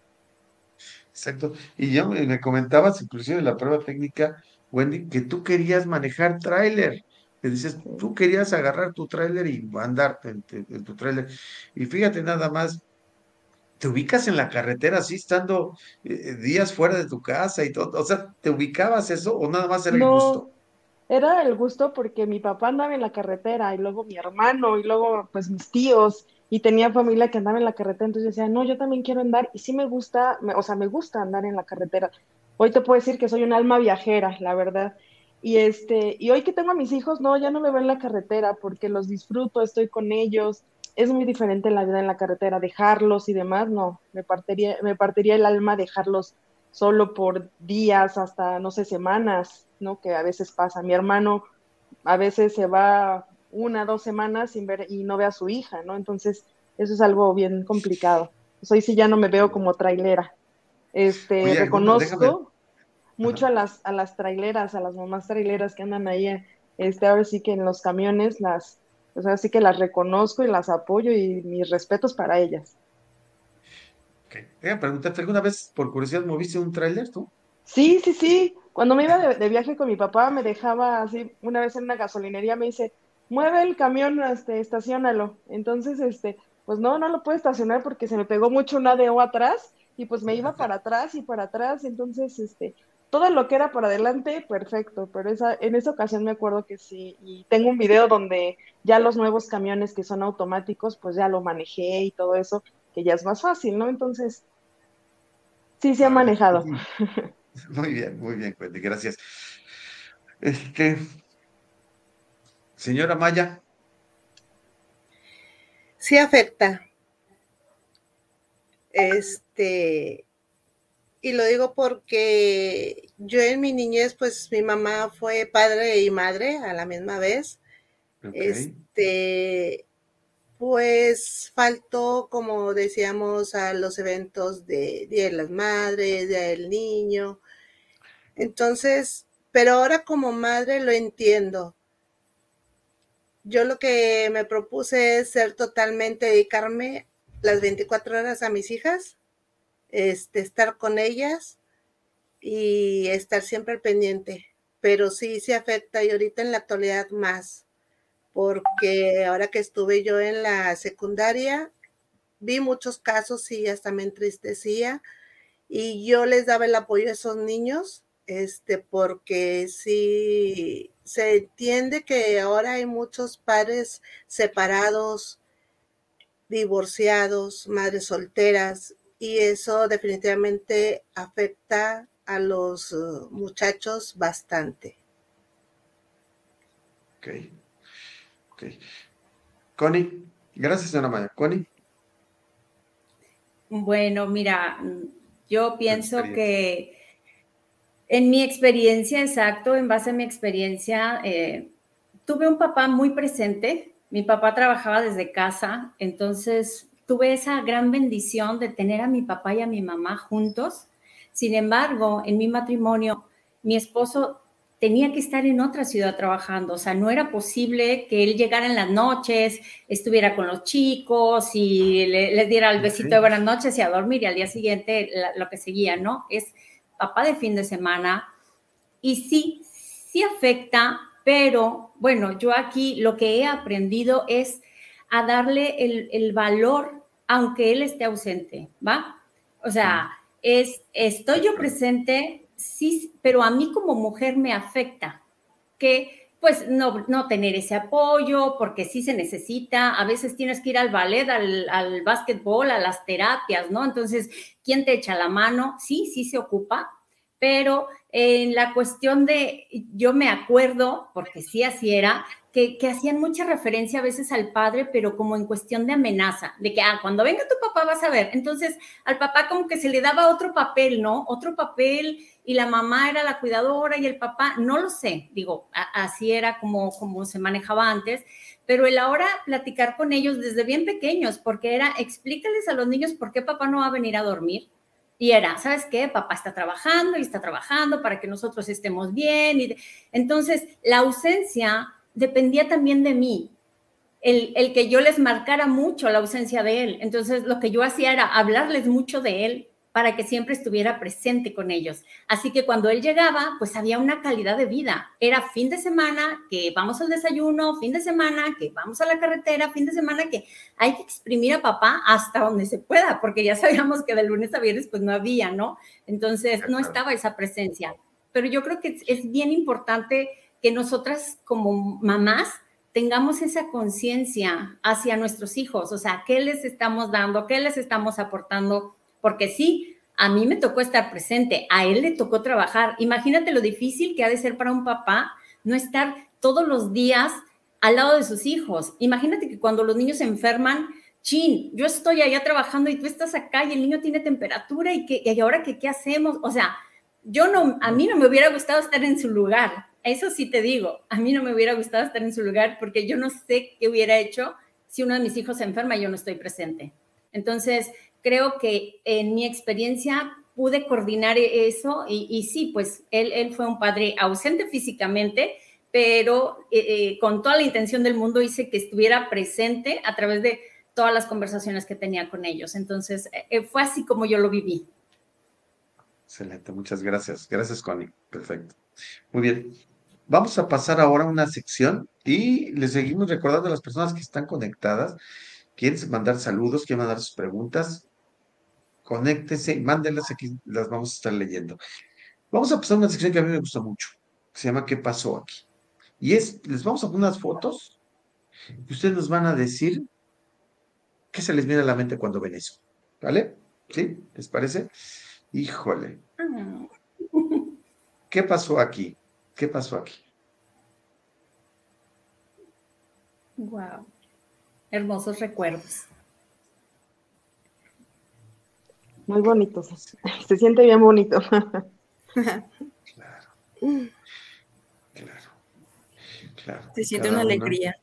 Exacto. Y yo me comentabas, inclusive en la prueba técnica, Wendy, que tú querías manejar tráiler. Que dices, tú querías agarrar tu tráiler y andarte en, en, tu tráiler. Y fíjate nada más, te ubicas en la carretera así, estando eh, días fuera de tu casa y todo. O sea, ¿te ubicabas eso o nada más era el gusto? Era el gusto porque mi papá andaba en la carretera y luego mi hermano y luego pues mis tíos y tenía familia que andaba en la carretera, entonces decía, no, yo también quiero andar y sí me gusta, o sea, me gusta andar en la carretera. Hoy te puedo decir que soy un alma viajera, la verdad. Y este, y hoy que tengo a mis hijos, no, ya no me veo en la carretera porque los disfruto, estoy con ellos. Es muy diferente la vida en la carretera, dejarlos y demás, no, me partiría, me partiría el alma dejarlos solo por días, hasta, no sé, semanas, ¿no? Que a veces pasa. Mi hermano a veces se va una, dos semanas sin ver y no ve a su hija, ¿no? Entonces, eso es algo bien complicado. Pues hoy sí ya no me veo como trailera. Este, reconozco mucho a las, a las traileras, a las mamás traileras que andan ahí, este, ahora sí que en los camiones las, o sea, sí que las reconozco y las apoyo y mis respetos para ellas. Okay. preguntarte, ¿alguna vez por curiosidad moviste un tráiler tú? Sí, sí, sí. Cuando me iba de, viaje con mi papá, me dejaba así, una vez en una gasolinería me dice, mueve el camión, este, estacionalo. Entonces, este, pues no, no lo puedo estacionar porque se me pegó mucho un ADO atrás y pues me iba para atrás y para atrás. Entonces, este, todo lo que era para adelante, perfecto, pero esa, en esa ocasión me acuerdo que sí, y tengo un video donde ya los nuevos camiones que son automáticos, pues ya lo manejé y todo eso, que ya es más fácil, ¿no? Entonces, sí se ha manejado. Muy bien, muy bien, gracias. Este, señora Maya. Sí afecta. Este, y lo digo porque yo en mi niñez, pues mi mamá fue padre y madre a la misma vez. Este, pues faltó, como decíamos, a los eventos de Día de las Madres, Día del Niño. Entonces, pero ahora como madre lo entiendo. Yo lo que me propuse es ser totalmente, dedicarme las 24 horas a mis hijas, este, estar con ellas y estar siempre pendiente. Pero sí se afecta y ahorita en la actualidad más porque ahora que estuve yo en la secundaria, vi muchos casos y hasta me entristecía y yo les daba el apoyo a esos niños, este, porque sí se entiende que ahora hay muchos padres separados, divorciados, madres solteras, y eso definitivamente afecta a los uh, muchachos bastante. Okay. Connie, gracias, señora Maya. Connie. Bueno, mira, yo pienso que en mi experiencia, exacto, en base a mi experiencia, eh, tuve un papá muy presente. Mi papá trabajaba desde casa, entonces tuve esa gran bendición de tener a mi papá y a mi mamá juntos. Sin embargo, en mi matrimonio, mi esposo tenía que estar en otra ciudad trabajando, o sea, no era posible que él llegara en las noches, estuviera con los chicos y les diera el besito de buenas noches y a dormir y al día siguiente lo que seguía, ¿no? Es papá de fin de semana y sí, sí afecta, pero bueno, yo aquí lo que he aprendido es a darle el, el valor aunque él esté ausente, ¿va? O sea, es, estoy yo presente, sí, pero a mí como mujer me afecta que pues no, no tener ese apoyo, porque sí se necesita, a veces tienes que ir al ballet, al, al básquetbol, a las terapias, ¿no? Entonces, ¿quién te echa la mano? Sí, sí se ocupa, pero en la cuestión de, yo me acuerdo, porque sí así era, que, hacían mucha referencia a veces al padre, pero como en cuestión de amenaza, de que, ah, cuando venga tu papá vas a ver. Entonces, al papá como que se le daba otro papel, ¿no? Otro papel y la mamá era la cuidadora y el papá, no lo sé, digo, así era como, como se manejaba antes, pero el ahora platicar con ellos desde bien pequeños, porque era, explícales a los niños por qué papá no va a venir a dormir. Y era, ¿sabes qué? Papá está trabajando y está trabajando para que nosotros estemos bien. Y entonces, la ausencia dependía también de mí. El, el, que yo les marcara mucho la ausencia de él. Entonces, lo que yo hacía era hablarles mucho de él para que siempre estuviera presente con ellos. Así que cuando él llegaba, pues había una calidad de vida. Era fin de semana, que vamos al desayuno, fin de semana, que vamos a la carretera, fin de semana, que hay que exprimir a papá hasta donde se pueda, porque ya sabíamos que de lunes a viernes pues no había, ¿no? Entonces no estaba esa presencia. Pero yo creo que es bien importante que nosotras como mamás tengamos esa conciencia hacia nuestros hijos, o sea, ¿qué les estamos dando? ¿Qué les estamos aportando? porque sí, a mí me tocó estar presente, a él le tocó trabajar. Imagínate lo difícil que ha de ser para un papá no estar todos los días al lado de sus hijos. Imagínate que cuando los niños se enferman, chin, yo estoy allá trabajando y tú estás acá y el niño tiene temperatura y, que, y ahora que, qué hacemos. O sea, yo no, a mí no me hubiera gustado estar en su lugar. Eso sí te digo, a mí no me hubiera gustado estar en su lugar porque yo no sé qué hubiera hecho si uno de mis hijos se enferma y yo no estoy presente. Entonces, creo que en mi experiencia pude coordinar eso y, sí, pues él, él, fue un padre ausente físicamente, pero eh, eh, con toda la intención del mundo hice que estuviera presente a través de todas las conversaciones que tenía con ellos. Entonces, eh, fue así como yo lo viví. Excelente, muchas gracias. Gracias, Connie. Perfecto. Muy bien. Vamos a pasar ahora a una sección y le seguimos recordando a las personas que están conectadas. Quieren mandar saludos, quieren mandar sus preguntas, conéctese y mándenlas aquí, las vamos a estar leyendo. Vamos a pasar a una sección que a mí me gusta mucho, que se llama ¿Qué pasó aquí? Y es, les vamos a poner unas fotos y ustedes nos van a decir qué se les viene a la mente cuando ven eso. ¿Vale? ¿Sí? ¿Les parece? Híjole. ¿Qué pasó aquí? ¿Qué pasó aquí? Wow. Hermosos recuerdos. Muy bonito. Se siente bien bonito. Claro. Claro. Se siente una alegría.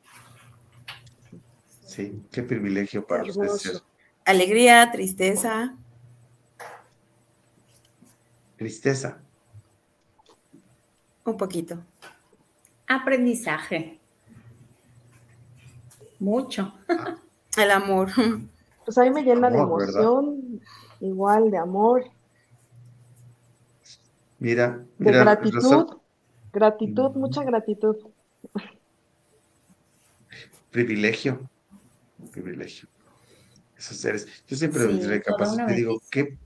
Sí, qué privilegio para ustedes. Alegría, tristeza. Tristeza. Un poquito. Aprendizaje. Mucho. Ah. El amor. Pues ahí me llena de emoción, igual de amor. Mira, de gratitud, gratitud, mucha gratitud. Privilegio, privilegio. Esos seres. Yo siempre me digo, qué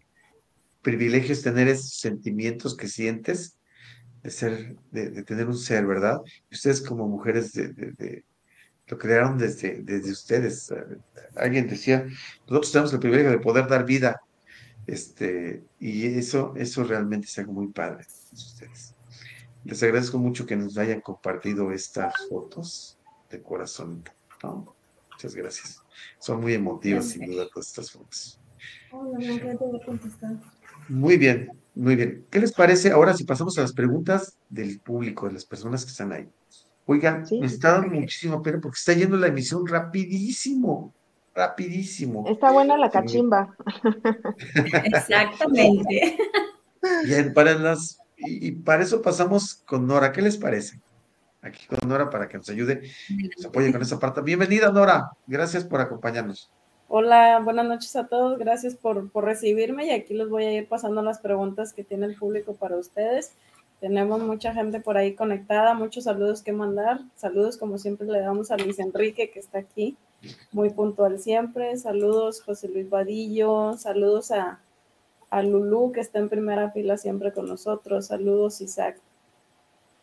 privilegio es tener esos sentimientos que sientes de ser, de, tener un ser, ¿verdad? Y ustedes como mujeres de, lo crearon desde, desde ustedes. Alguien decía, nosotros tenemos el privilegio de poder dar vida este, y eso, eso realmente es algo muy padre. Ustedes. Les agradezco mucho que nos hayan compartido estas fotos de corazón. Muchas gracias. Son muy emotivas, sin duda, todas estas fotos. Muy bien, muy bien. ¿Qué les parece ahora si pasamos a las preguntas del público, de las personas que están ahí? Oigan, me está dando muchísimo pena porque está yendo la emisión rapidísimo rapidísimo. Está buena la cachimba. Exactamente. Bien, para las, y, para eso pasamos con Nora. ¿Qué les parece? Aquí con Nora para que nos ayude, nos apoye con esa parte. Bienvenida, Nora. Gracias por acompañarnos. Hola, buenas noches a todos. Gracias por, recibirme y aquí les voy a ir pasando las preguntas que tiene el público para ustedes. Tenemos mucha gente por ahí conectada, muchos saludos que mandar. Saludos como siempre le damos a Luis Enrique que está aquí muy puntual siempre. Saludos José Luis Vadillo, saludos a, a Lulú que está en primera fila siempre con nosotros. Saludos Isaac.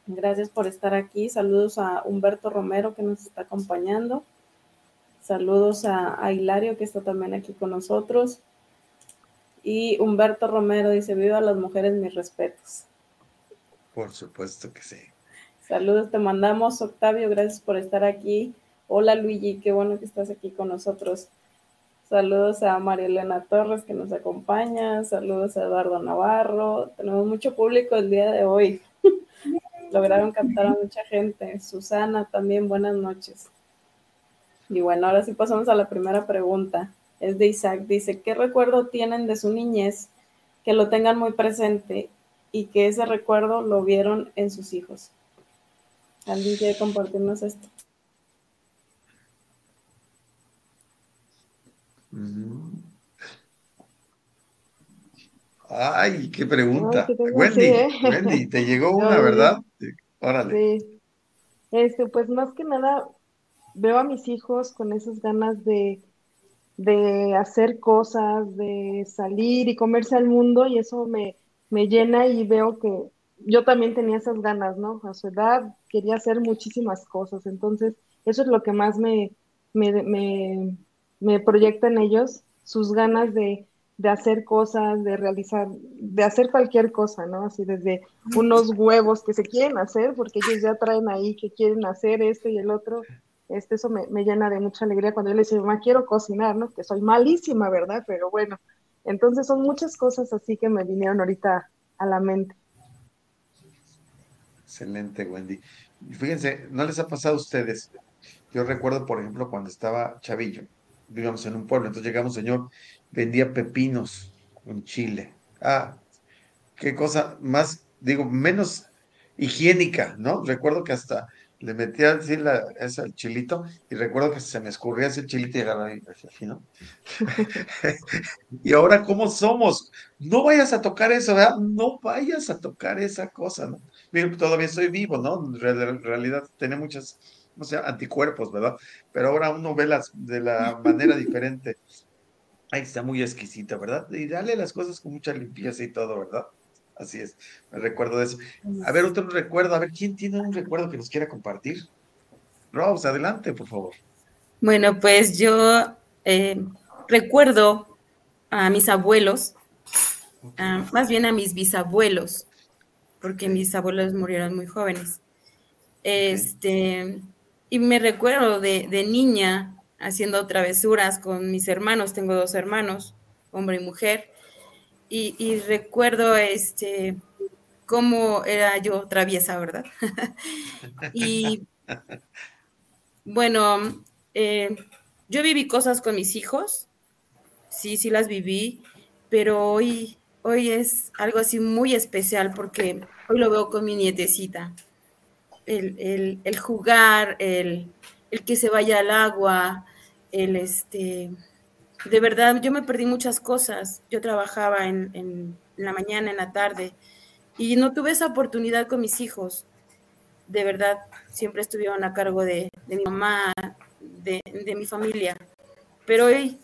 Gracias por estar aquí. Saludos a Humberto Romero que nos está acompañando. Saludos a, Hilario que está también aquí con nosotros. Y Humberto Romero dice, viva las mujeres, mis respetos. Por supuesto que sí. Saludos, te mandamos, Octavio, gracias por estar aquí. Hola Luigi, qué bueno que estás aquí con nosotros. Saludos a María Elena Torres que nos acompaña, saludos a Eduardo Navarro. Tenemos mucho público el día de hoy. Lograron captar a mucha gente. Susana también, buenas noches. Y bueno, ahora sí pasamos a la primera pregunta. Es de Isaac. Dice, ¿qué recuerdo tienen de su niñez que lo tengan muy presente y que ese recuerdo lo vieron en sus hijos? ¿Alguien quiere compartirnos esto? Ay, qué pregunta. Wendy, ¿eh? Wendy, te llegó una, ¿verdad? Órale. Sí. Este, pues más que nada, veo a mis hijos con esas ganas de, de hacer cosas, de salir y comerse al mundo, y eso me, me llena y veo que yo también tenía esas ganas, ¿no? A su edad quería hacer muchísimas cosas, entonces eso es lo que más me, me, me me proyecta en ellos sus ganas de, hacer cosas, de realizar, de hacer cualquier cosa, ¿no? Así desde unos huevos que se quieren hacer, porque ellos ya traen ahí que quieren hacer esto y el otro. Este, eso me, llena de mucha alegría cuando yo les digo, mamá, quiero cocinar, ¿no? Que soy malísima, ¿verdad? Pero bueno, entonces son muchas cosas así que me vinieron ahorita a la mente. Excelente, Wendy. Fíjense, ¿no les ha pasado a ustedes? Yo recuerdo, por ejemplo, cuando estaba chavillo, vivíamos en un pueblo, entonces llegamos, señor, vendía pepinos con chile. Ah, qué cosa más, digo, menos higiénica, ¿no? Recuerdo que hasta le metía así la, ese el chilito y recuerdo que se me escurría ese chilito y agarraba así, ¿no? y ahora, ¿cómo somos? No vayas a tocar eso, ¿verdad? No vayas a tocar esa cosa, ¿no? Mira, todavía estoy vivo, ¿no? En realidad, tiene muchas o sea, anticuerpos, ¿verdad? Pero ahora uno ve las de la manera diferente. Ahí está muy exquisita, ¿verdad? Y dale las cosas con mucha limpieza y todo, ¿verdad? Así es, me recuerdo de eso. A ver, otro recuerdo, a ver, ¿quién tiene un recuerdo que nos quiera compartir? Rose, adelante, por favor. Bueno, pues yo eh, recuerdo a mis abuelos, más bien a mis bisabuelos, porque mis abuelos murieron muy jóvenes. Este, y me recuerdo de, niña haciendo travesuras con mis hermanos, tengo dos hermanos, hombre y mujer, y, recuerdo este cómo era yo traviesa, ¿verdad? y bueno, eh, yo viví cosas con mis hijos, sí, sí las viví, pero hoy, hoy es algo así muy especial porque hoy lo veo con mi nietecita el, jugar, el, que se vaya al agua, el este, de verdad, yo me perdí muchas cosas. Yo trabajaba en, la mañana, en la tarde, y no tuve esa oportunidad con mis hijos. De verdad, siempre estuvieron a cargo de, mi mamá, de, mi familia. Pero hoy,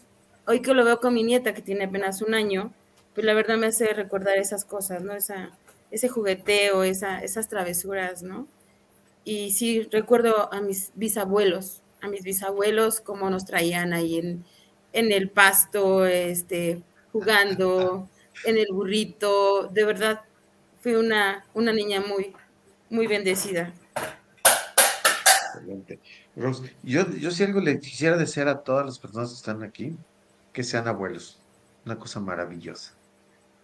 hoy que lo veo con mi nieta, que tiene apenas un año, pues la verdad me hace recordar esas cosas, ¿no? Esa, ese jugueteo, esa, esas travesuras, ¿no? y sí recuerdo a mis bisabuelos, a mis bisabuelos cómo nos traían ahí en, en el pasto, este, jugando, en el burrito. De verdad, fui una, una niña muy, muy bendecida. Excelente. Rose, yo, yo si algo le quisiera desear a todas las personas que están aquí, que sean abuelos. Una cosa maravillosa.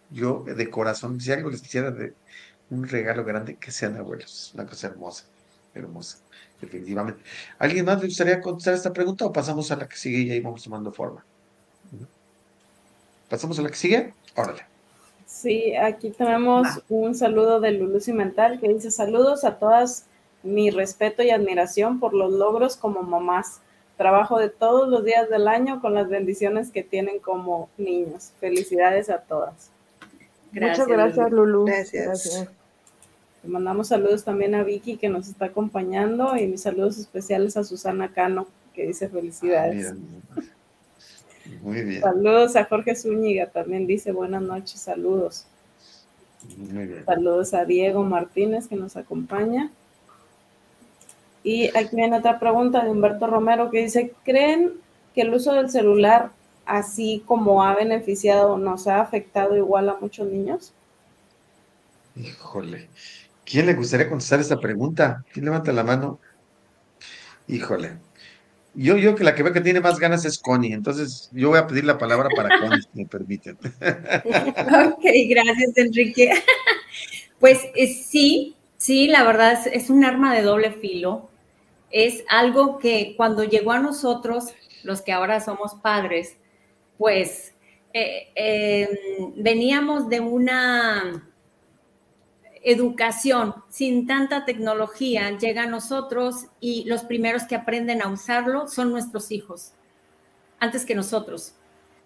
Yo de corazón, si algo les quisiera de un regalo grande, que sean abuelos. Una cosa hermosa hermosa, definitivamente. ¿Alguien más le gustaría contestar esta pregunta o pasamos a la que sigue y ahí vamos tomando forma? ¿Pasamos a la que sigue? Órale. Sí, aquí tenemos un saludo de Lulu Cimental que dice saludos a todas, mi respeto y admiración por los logros como mamás. Trabajo de todos los días del año con las bendiciones que tienen como niños. Felicidades a todas. Muchas gracias, Lulu. gracias. Le mandamos saludos también a Vicky que nos está acompañando y mis saludos especiales a Susana Cano que dice felicidades. Muy bien. Saludos a Jorge Zúñiga, también dice buenas noches, saludos. Muy bien. Saludos a Diego Martínez que nos acompaña. Y aquí viene otra pregunta de Humberto Romero que dice, ¿creen que el uso del celular así como ha beneficiado, nos ha afectado igual a muchos niños? Híjole, ¿quién le gustaría contestar esta pregunta? ¿Quién levanta la mano? Híjole. Yo, yo que la que veo que tiene más ganas es Connie, entonces yo voy a pedir la palabra para Connie, si me permiten. ok, gracias, Enrique. Pues eh, sí, sí, la verdad es, es un arma de doble filo. Es algo que cuando llegó a nosotros, los que ahora somos padres, pues eh, em, veníamos de una educación sin tanta tecnología, llega a nosotros y los primeros que aprenden a usarlo son nuestros hijos, antes que nosotros.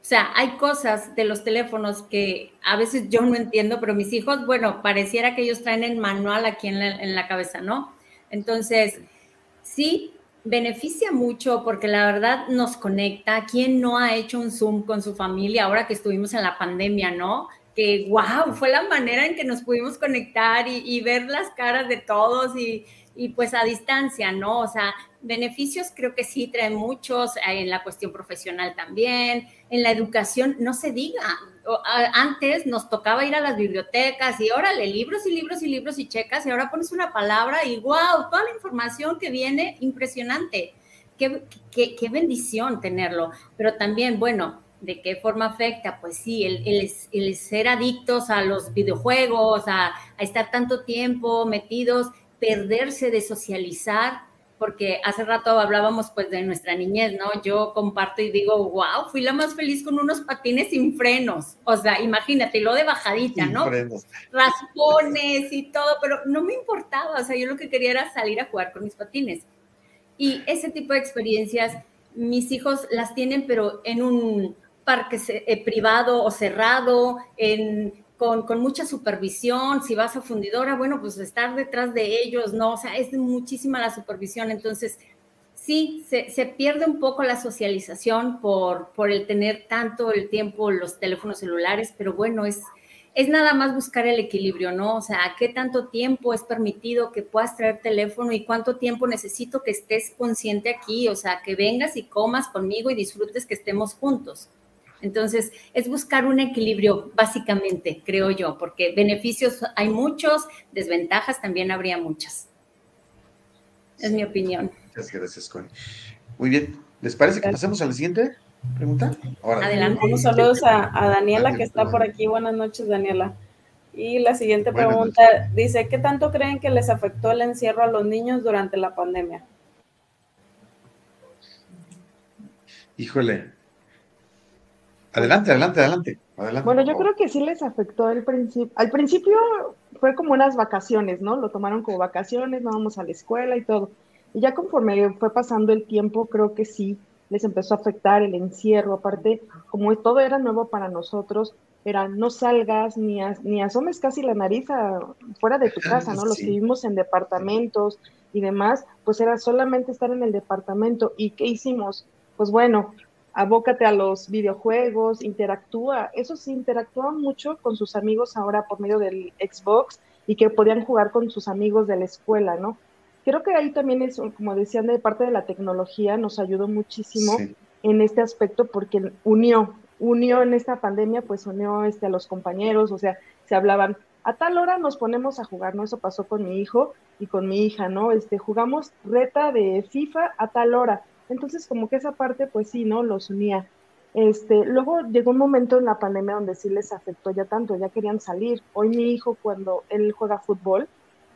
O sea, hay cosas de los teléfonos que a veces yo no entiendo, pero mis hijos, bueno, pareciera que ellos traen el manual aquí en la, en la cabeza, ¿no? Entonces, sí, beneficia mucho porque la verdad nos conecta. ¿Quién no ha hecho un Zoom con su familia ahora que estuvimos en la pandemia, no? Que wow, fue la manera en que nos pudimos conectar y, ver las caras de todos y, y, pues a distancia, ¿no? O sea, beneficios creo que sí traen muchos en la cuestión profesional también, en la educación, no se diga. Antes nos tocaba ir a las bibliotecas y órale, libros y libros y libros y checas y ahora pones una palabra y wow, toda la información que viene, impresionante. Qué, qué, qué bendición tenerlo. Pero también, bueno, ¿de qué forma afecta? Pues sí, el, el, el ser adictos a los videojuegos, a, a estar tanto tiempo metidos, perderse de socializar porque hace rato hablábamos pues de nuestra niñez, ¿no? Yo comparto y digo, wow, fui la más feliz con unos patines sin frenos. O sea, imagínate, lo de bajadita, ¿no? Raspones y todo, pero no me importaba, o sea, yo lo que quería era salir a jugar con mis patines. Y ese tipo de experiencias, mis hijos las tienen, pero en un parque eh, privado o cerrado, en con, mucha supervisión, si vas a fundidora, bueno, pues estar detrás de ellos, ¿no? O sea, es muchísima la supervisión, entonces sí, se, pierde un poco la socialización por, por el tener tanto el tiempo los teléfonos celulares, pero bueno, es, es nada más buscar el equilibrio, ¿no? O sea, ¿qué tanto tiempo es permitido que puedas traer teléfono y cuánto tiempo necesito que estés consciente aquí? O sea, que vengas y comas conmigo y disfrutes que estemos juntos. Entonces, es buscar un equilibrio, básicamente, creo yo, porque beneficios hay muchos, desventajas también habría muchas. Es mi opinión. Muchas gracias, Connie. Muy bien. ¿Les parece que pasemos a la siguiente pregunta? Adelante. Vamos saludos a, Daniela, que está por aquí. Buenas noches, Daniela. Y la siguiente pregunta dice, ¿qué tanto creen que les afectó el encierro a los niños durante la pandemia? Híjole, Adelante, adelante, adelante, Bueno, yo creo que sí les afectó el principio. Al principio fue como unas vacaciones, ¿no? Lo tomaron como vacaciones, no vamos a la escuela y todo. Y ya conforme fue pasando el tiempo, creo que sí les empezó a afectar el encierro. Aparte, como todo era nuevo para nosotros, era no salgas ni, ni asomes casi la nariz fuera de tu casa, ¿no? Los que vivimos en departamentos y demás, pues era solamente estar en el departamento. ¿Y qué hicimos? Pues bueno, abócate a los videojuegos, interactúa. Eso sí, interactúan mucho con sus amigos ahora por medio del Xbox y que podían jugar con sus amigos de la escuela, ¿no? Creo que ahí también es, como decían, de parte de la tecnología nos ayudó muchísimo en este aspecto porque unió, unió en esta pandemia, pues unió este, a los compañeros, o sea, se hablaban, a tal hora nos ponemos a jugar, ¿no? Eso pasó con mi hijo y con mi hija, ¿no? Este, jugamos reta de FIFA a tal hora entonces, como que esa parte, pues sí, ¿no? Los unía. Este, luego llegó un momento en la pandemia donde sí les afectó ya tanto, ya querían salir. Hoy mi hijo, cuando él juega fútbol,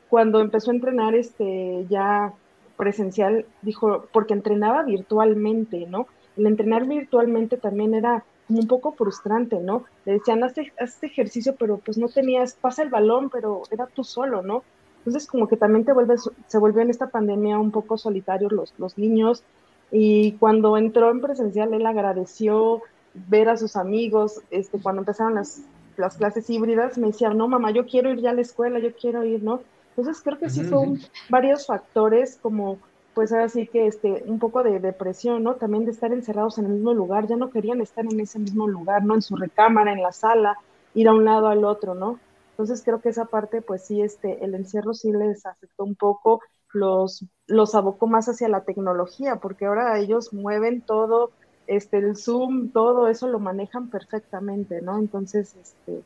cuando empezó a entrenar este, ya presencial, dijo, porque entrenaba virtualmente, ¿no? El entrenar virtualmente también era como un poco frustrante, ¿no? Le decían, haz, este ejercicio, pero pues no tenías, pasa el balón, pero era tú solo, ¿no? Entonces como que también te vuelves, se volvió en esta pandemia un poco solitarios los, los niños, y cuando entró en presencial, él agradeció ver a sus amigos, este, cuando empezaron las, las clases híbridas, me decía, no, mamá, yo quiero ir ya a la escuela, yo quiero ir, ¿no? Entonces creo que sí son varios factores como, pues ahora sí que este, un poco de depresión, ¿no? También de estar encerrados en el mismo lugar, ya no querían estar en ese mismo lugar, ¿no? En su recámara, en la sala, ir a un lado al otro, ¿no? Entonces creo que esa parte, pues sí, este, el encierro sí les afectó un poco los, los abocó más hacia la tecnología, porque ahora ellos mueven todo, este, el Zoom, todo eso lo manejan perfectamente, ¿no? Entonces, este,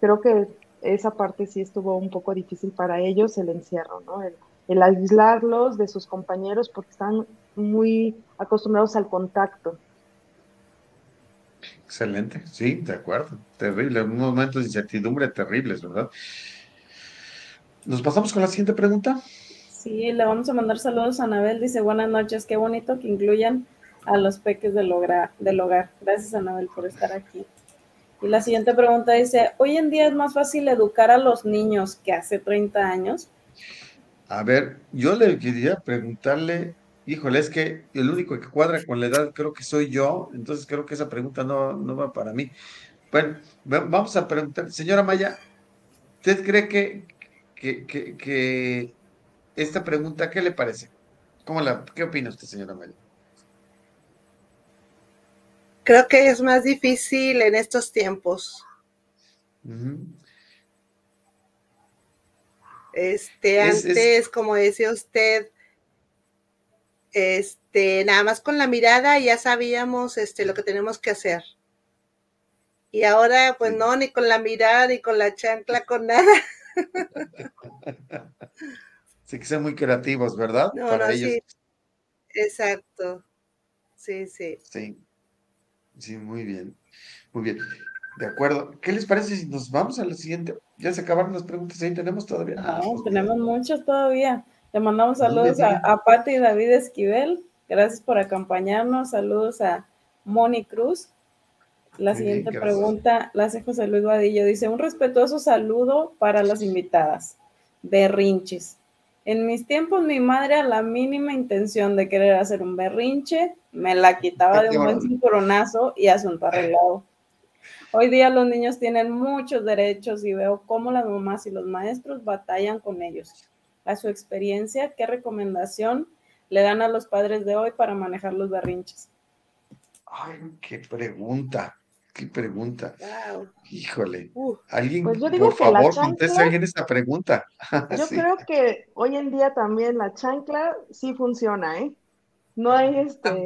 creo que esa parte sí estuvo un poco difícil para ellos, el encierro, ¿no? El, el aislarlos de sus compañeros porque están muy acostumbrados al contacto. Excelente, sí, de acuerdo. Terrible, unos momentos de incertidumbre terribles, ¿verdad? ¿Nos pasamos con la siguiente pregunta? Sí, le vamos a mandar saludos a Anabel. Dice, buenas noches, qué bonito que incluyan a los peques del hogar. Del hogar. Gracias, Anabel, por estar aquí. Y la siguiente pregunta dice, hoy en día es más fácil educar a los niños que hace 30 años. A ver, yo le quería preguntarle Híjole, es que el único que cuadra con la edad creo que soy yo, entonces creo que esa pregunta no, no va para mí. Bueno, vamos a preguntar, señora Maya, ¿usted cree que, que, que, esta pregunta, qué le parece? ¿Cómo la, ¿Qué opina usted, señora Maya? Creo que es más difícil en estos tiempos. Este, antes, como decía usted, este, nada más con la mirada ya sabíamos este, lo que tenemos que hacer. Y ahora, pues no, ni con la mirada, ni con la chancla, con nada. Sí, que sean muy creativos, ¿verdad? Para ellos. Sí. Exacto. Sí, sí. Sí. Sí, muy bien. Muy bien. De acuerdo. ¿Qué les parece si nos vamos a la siguiente? Ya se acabaron las preguntas ahí, tenemos todavía. No, tenemos muchos todavía. Le mandamos saludos a, a Pati y David Esquivel. Gracias por acompañarnos. Saludos a Moni Cruz. La siguiente pregunta la hace José Luis Vadillo. Dice, un respetuoso saludo para las invitadas. Berrinches. En mis tiempos, mi madre a la mínima intención de querer hacer un berrinche, me la quitaba de un buen cinturonazo y asunto arreglado. Hoy día los niños tienen muchos derechos y veo cómo las mamás y los maestros batallan con ellos a su experiencia, ¿qué recomendación le dan a los padres de hoy para manejar los berrinches? Ay, qué pregunta, qué pregunta. Híjole. alguien, pues por favor, conteste alguien esta pregunta. Yo creo que hoy en día también la chancla sí funciona, ¿eh? No hay este.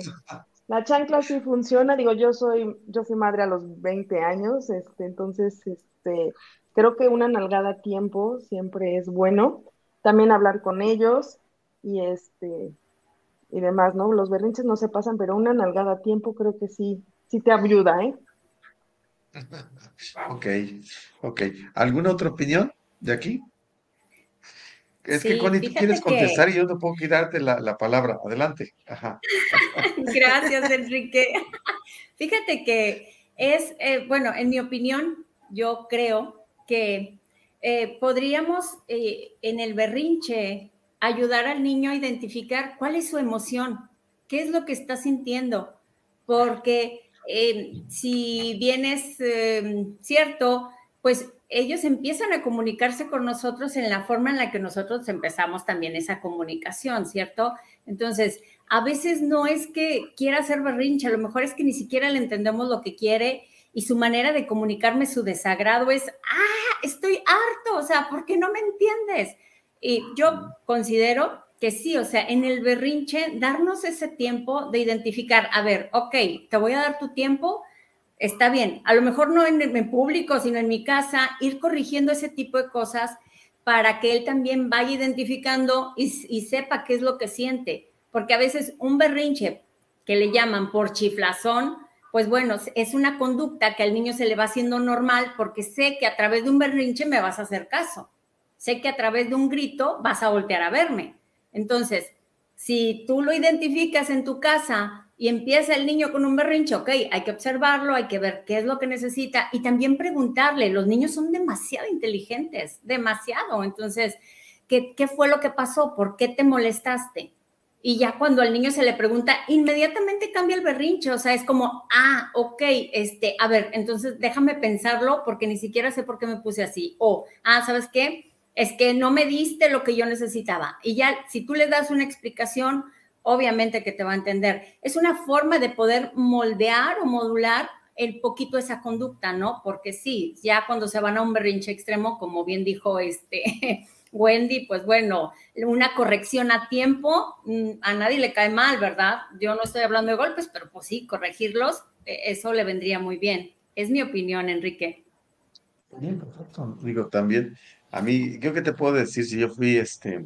La chancla sí funciona, digo, yo soy, yo fui madre a los 20 años, este, entonces, este, creo que una nalgada a tiempo siempre es bueno también hablar con ellos y este y demás, ¿no? Los berrinches no se pasan, pero una nalgada a tiempo creo que sí, sí te ayuda, ¿eh? Ok, ok. ¿Alguna otra opinión de aquí? Es que, Connie, tú quieres contestar y yo no puedo quitarte la, la palabra. Adelante. Ajá. Gracias, Enrique. Fíjate que es, eh, bueno, en mi opinión, yo creo que eh, podríamos eh, en el berrinche ayudar al niño a identificar cuál es su emoción, qué es lo que está sintiendo, porque eh, si bien es cierto, pues ellos empiezan a comunicarse con nosotros en la forma en la que nosotros empezamos también esa comunicación, ¿cierto? Entonces, a veces no es que quiera hacer berrinche, a lo mejor es que ni siquiera le entendemos lo que quiere y su manera de comunicarme su desagrado es, ah, estoy harto, o sea, ¿por qué no me entiendes? Y yo considero que sí, o sea, en el berrinche, darnos ese tiempo de identificar, a ver, ok, te voy a dar tu tiempo, está bien, a lo mejor no en, en público, sino en mi casa, ir corrigiendo ese tipo de cosas para que él también vaya identificando y, y sepa qué es lo que siente, porque a veces un berrinche que le llaman por chiflazón, pues bueno, es una conducta que al niño se le va haciendo normal porque sé que a través de un berrinche me vas a hacer caso. Sé que a través de un grito vas a voltear a verme. Entonces, si tú lo identificas en tu casa y empieza el niño con un berrinche, ok, hay que observarlo, hay que ver qué es lo que necesita y también preguntarle. Los niños son demasiado inteligentes, demasiado. Entonces, ¿qué, fue lo que pasó? ¿Por qué te molestaste? y ya cuando al niño se le pregunta, inmediatamente cambia el berrinche, o sea, es como, ah, ok, este, a ver, entonces déjame pensarlo porque ni siquiera sé por qué me puse así, o, ah, ¿sabes qué? Es que no me diste lo que yo necesitaba. Y ya, si tú le das una explicación, obviamente que te va a entender. Es una forma de poder moldear o modular el poquito esa conducta, ¿no? Porque sí, ya cuando se van a un berrinche extremo, como bien dijo este Wendy, pues bueno, una corrección a tiempo, mm, a nadie le cae mal, ¿verdad? Yo no estoy hablando de golpes, pero pues sí, corregirlos, e, eso le vendría muy bien. Es mi opinión, Enrique. Bien, perfecto. Digo, también, a mí, creo que te puedo decir si yo fui, este,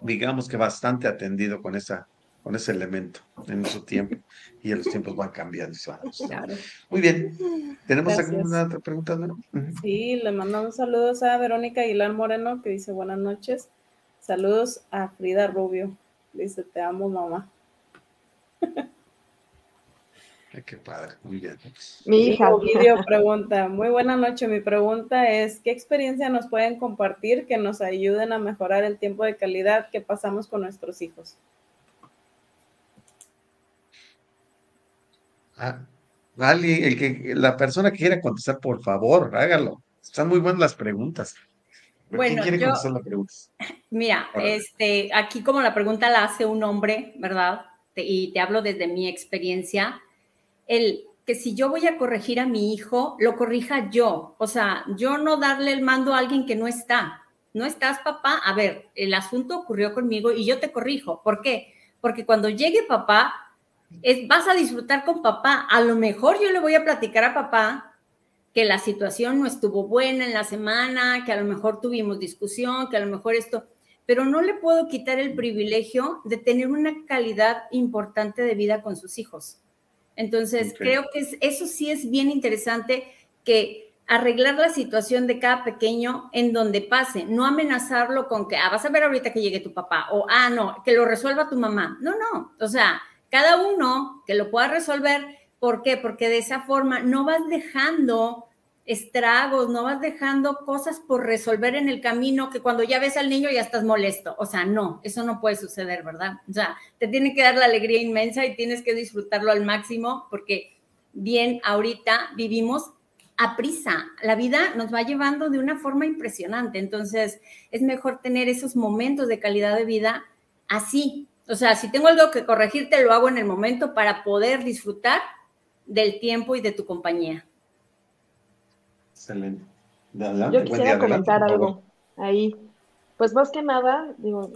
digamos que bastante atendido con esa con ese elemento en su tiempo y los tiempos van cambiando. Muy bien. ¿Tenemos alguna otra pregunta? Sí, le mandamos saludos a Verónica Aguilar Moreno que dice buenas noches. Saludos a Frida Rubio. Dice, te amo, mamá. qué padre, muy bien. Mi hija. Video pregunta, muy buena noche. Mi pregunta es, ¿qué experiencia nos pueden compartir que nos ayuden a mejorar el tiempo de calidad que pasamos con nuestros hijos? Ah, el que, la persona que quiera contestar, por favor, hágalo. Están muy buenas las preguntas. Bueno, ¿Quién quiere contestar las preguntas? Mira, este, aquí como la pregunta la hace un hombre, ¿verdad? y te hablo desde mi experiencia, el que si yo voy a corregir a mi hijo, lo corrija yo. O sea, yo no darle el mando a alguien que no está. No estás, papá. A ver, el asunto ocurrió conmigo y yo te corrijo. ¿Por qué? Porque cuando llegue papá, vas a disfrutar con papá. A lo mejor yo le voy a platicar a papá que la situación no estuvo buena en la semana, que a lo mejor tuvimos discusión, que a lo mejor esto, pero no le puedo quitar el privilegio de tener una calidad importante de vida con sus hijos. Entonces, creo que eso sí es bien interesante que arreglar la situación de cada pequeño en donde pase, no amenazarlo con que, ah, vas a ver ahorita que llegue tu papá, o, ah, no, que lo resuelva tu mamá. No, no, o sea, cada uno que lo pueda resolver. ¿Por qué? Porque de esa forma no vas dejando estragos, no vas dejando cosas por resolver en el camino que cuando ya ves al niño ya estás molesto. O sea, no, eso no puede suceder, ¿verdad? O sea, te tiene que dar la alegría inmensa y tienes que disfrutarlo al máximo porque bien, ahorita vivimos a prisa. La vida nos va llevando de una forma impresionante. Entonces, es mejor tener esos momentos de calidad de vida así, o sea, si tengo algo que corregirte, lo hago en el momento para poder disfrutar del tiempo y de tu compañía. Excelente. Yo quisiera comentar algo ahí. Pues más que nada, digo,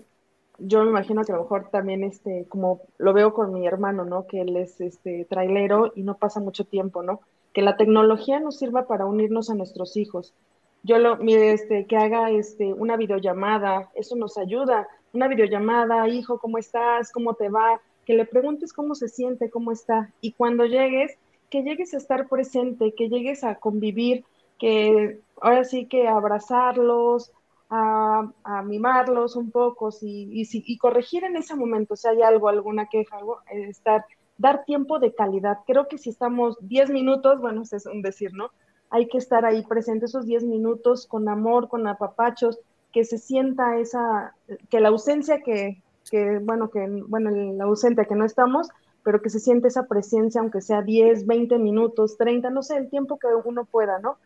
yo me imagino que a lo mejor también, este, como lo veo con mi hermano, ¿no? Que él es este trailero y no pasa mucho tiempo, ¿no? Que la tecnología nos sirva para unirnos a nuestros hijos. Yo lo, mire, este, que haga este, una videollamada, eso nos ayuda una videollamada, hijo, ¿cómo estás? ¿Cómo te va? Que le preguntes cómo se siente, cómo está. Y cuando llegues, que llegues a estar presente, que llegues a convivir, que ahora sí que abrazarlos, a, mimarlos un poco y, y, corregir en ese momento, si hay algo, alguna queja, algo, estar, dar tiempo de calidad. Creo que si estamos 10 minutos, bueno, es un decir, ¿no? Hay que estar ahí presente esos 10 minutos con amor, con apapachos, que se sienta esa, que la ausencia que, que bueno, que, bueno, la ausencia que no estamos, pero que se siente esa presencia, aunque sea 10, 20 minutos, 30, no sé, el tiempo que uno pueda, ¿no?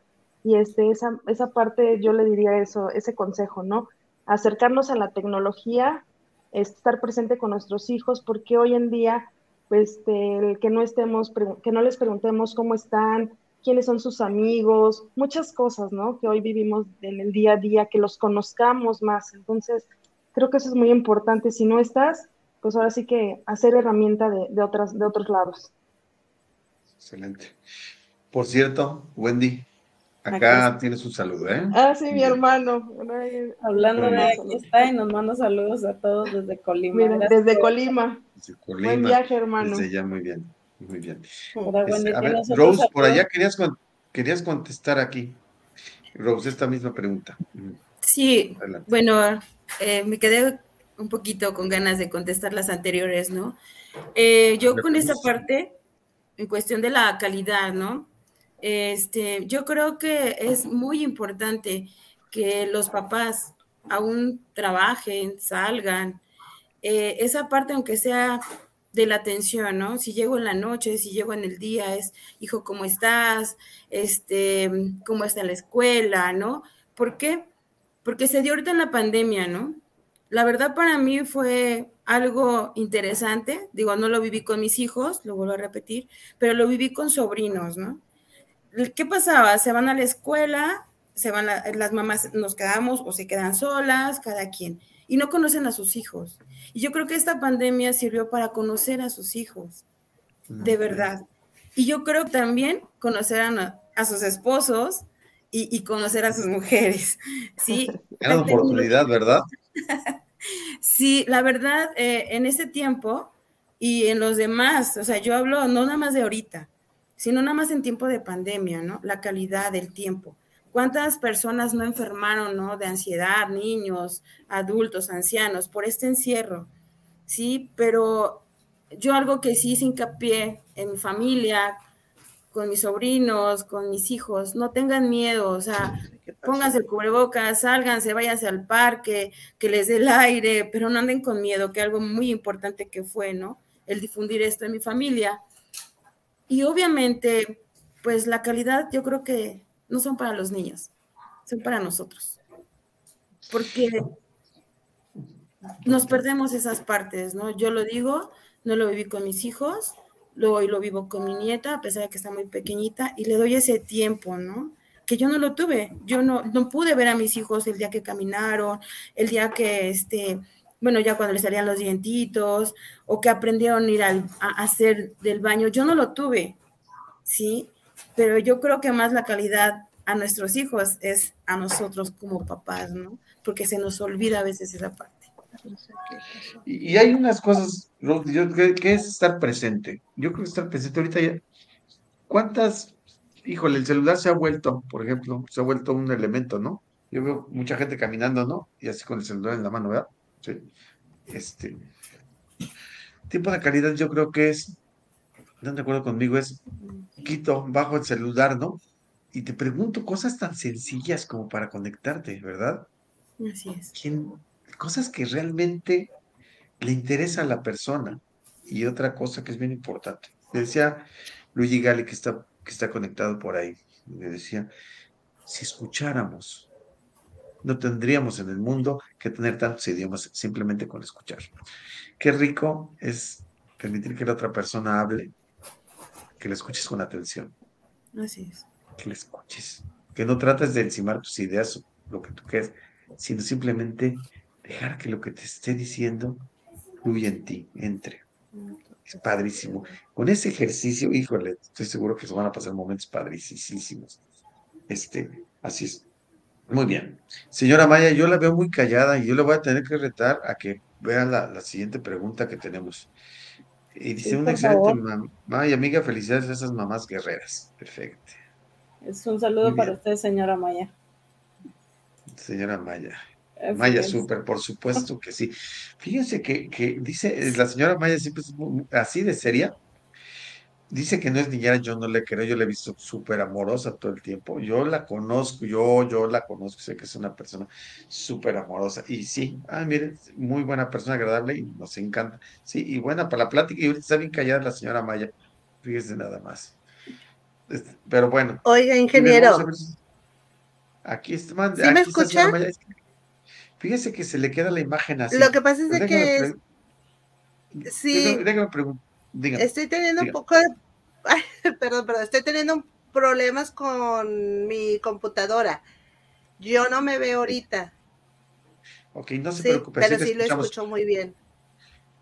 Y este, esa, esa parte, yo le diría eso, ese consejo, ¿no? Acercarnos a la tecnología, estar presente con nuestros hijos, porque hoy en día, pues, este, que no estemos, que no les preguntemos cómo están, quiénes son sus amigos, muchas cosas, ¿no? Que hoy vivimos en el día a día, que los conozcamos más. Entonces, creo que eso es muy importante. Si no estás, pues ahora sí que hacer herramienta de, otras, de otros lados. Excelente. Por cierto, Wendy, acá tienes un saludo, ¿eh? Ah, sí, mi hermano. Hablando de aquí está y nos manda saludos a todos desde Colima. desde Colima. Desde Colima. Buen viaje, hermano. Desde ya, muy bien. Muy bien. a ver, Rose, por allá querías, querías contestar aquí. Rose, esta misma pregunta. Sí, bueno, eh, me quedé un poquito con ganas de contestar las anteriores, ¿no? Eh, yo con esta parte, en cuestión de la calidad, ¿no? Este, yo creo que es muy importante que los papás aún trabajen, salgan. Eh, esa parte, aunque sea de la atención, ¿no? Si llego en la noche, si llego en el día, es, hijo, ¿cómo estás? Este, ¿cómo está la escuela, no? ¿Por qué? Porque se dio ahorita en la pandemia, ¿no? La verdad para mí fue algo interesante, digo, no lo viví con mis hijos, lo vuelvo a repetir, pero lo viví con sobrinos, ¿no? ¿Qué pasaba? Se van a la escuela se van las mamás, nos quedamos o se quedan solas, cada quien, y no conocen a sus hijos. Y yo creo que esta pandemia sirvió para conocer a sus hijos, de verdad. Y yo creo también conocer a, a sus esposos y, conocer a sus mujeres, ¿sí? Era oportunidad, ¿verdad? sí, la verdad, eh, en ese tiempo y en los demás, o sea, yo hablo no nada más de ahorita, sino nada más en tiempo de pandemia, ¿no? La calidad del tiempo. ¿Cuántas personas no enfermaron, ¿no? De ansiedad, niños, adultos, ancianos, por este encierro? Sí, pero yo algo que sí hice hincapié en mi familia, con mis sobrinos, con mis hijos, no tengan miedo, o sea, pónganse el cubrebocas, sálganse, váyanse al parque, que les dé el aire, pero no anden con miedo, que algo muy importante que fue, ¿no? El difundir esto en mi familia. Y obviamente, pues la calidad yo creo que no son para los niños, son para nosotros. Porque nos perdemos esas partes, ¿no? Yo lo digo, no lo viví con mis hijos, hoy lo vivo con mi nieta, a pesar de que está muy pequeñita, y le doy ese tiempo, ¿no? Que yo no lo tuve, yo no, no pude ver a mis hijos el día que caminaron, el día que, este, bueno, ya cuando les salían los dientitos, o que aprendieron a ir a, hacer del baño, yo no lo tuve, ¿sí? Pero yo creo que más la calidad a nuestros hijos es a nosotros como papás, ¿no? Porque se nos olvida a veces esa parte. Y, hay unas cosas, que, es estar presente. Yo creo que estar presente ahorita ya. ¿Cuántas, híjole, el celular se ha vuelto, por ejemplo, se ha vuelto un elemento, ¿no? Yo veo mucha gente caminando, ¿no? Y así con el celular en la mano, ¿verdad? Sí. Este. Tiempo de calidad, yo creo que es, ¿están de acuerdo conmigo? Es quito, bajo el celular, ¿no? Y te pregunto cosas tan sencillas como para conectarte, ¿verdad? Así es. ¿Quién, cosas que realmente le interesa a la persona. Y otra cosa que es bien importante. Le decía Luigi Gali, que está, que está conectado por ahí, le decía, si escucháramos, no tendríamos en el mundo que tener tantos idiomas simplemente con escuchar. Qué rico es permitir que la otra persona hable, que le escuches con atención. Así es. Que le escuches. Que no trates de encimar tus ideas, lo que tú quieres, sino simplemente dejar que lo que te esté diciendo fluya en ti, entre. Es padrísimo. Con ese ejercicio, híjole, estoy seguro que se van a pasar momentos padricísimos. Este, así es. Muy bien. Señora Maya, yo la veo muy callada y yo le voy a tener que retar a que vean la, siguiente pregunta que tenemos. Y dice, una excelente mamá y amiga, felicidades a esas mamás guerreras. Perfecto. Es un saludo para usted, señora Maya. Señora Maya. Maya Super, por supuesto que sí. Fíjense que, que dice, la señora Maya siempre es así de seria. Dice que no es niñera, yo no le creo, yo la he visto súper amorosa todo el tiempo. Yo la conozco, yo, yo la conozco, sé que es una persona súper amorosa. Y sí, ah, miren, muy buena persona, agradable y nos encanta. Sí, y buena para la plática. Y ahorita está bien callada la señora Maya. Fíjese nada más. Este, pero bueno. Oiga, ingeniero. Aquí está, ¿Sí me escucha? Fíjese que se le queda la imagen así. Lo que pasa es que sí, estoy teniendo un poco de, perdón, perdón, estoy teniendo problemas con mi computadora. Yo no me veo ahorita. Ok, no se preocupe. Pero sí, lo escucho muy bien.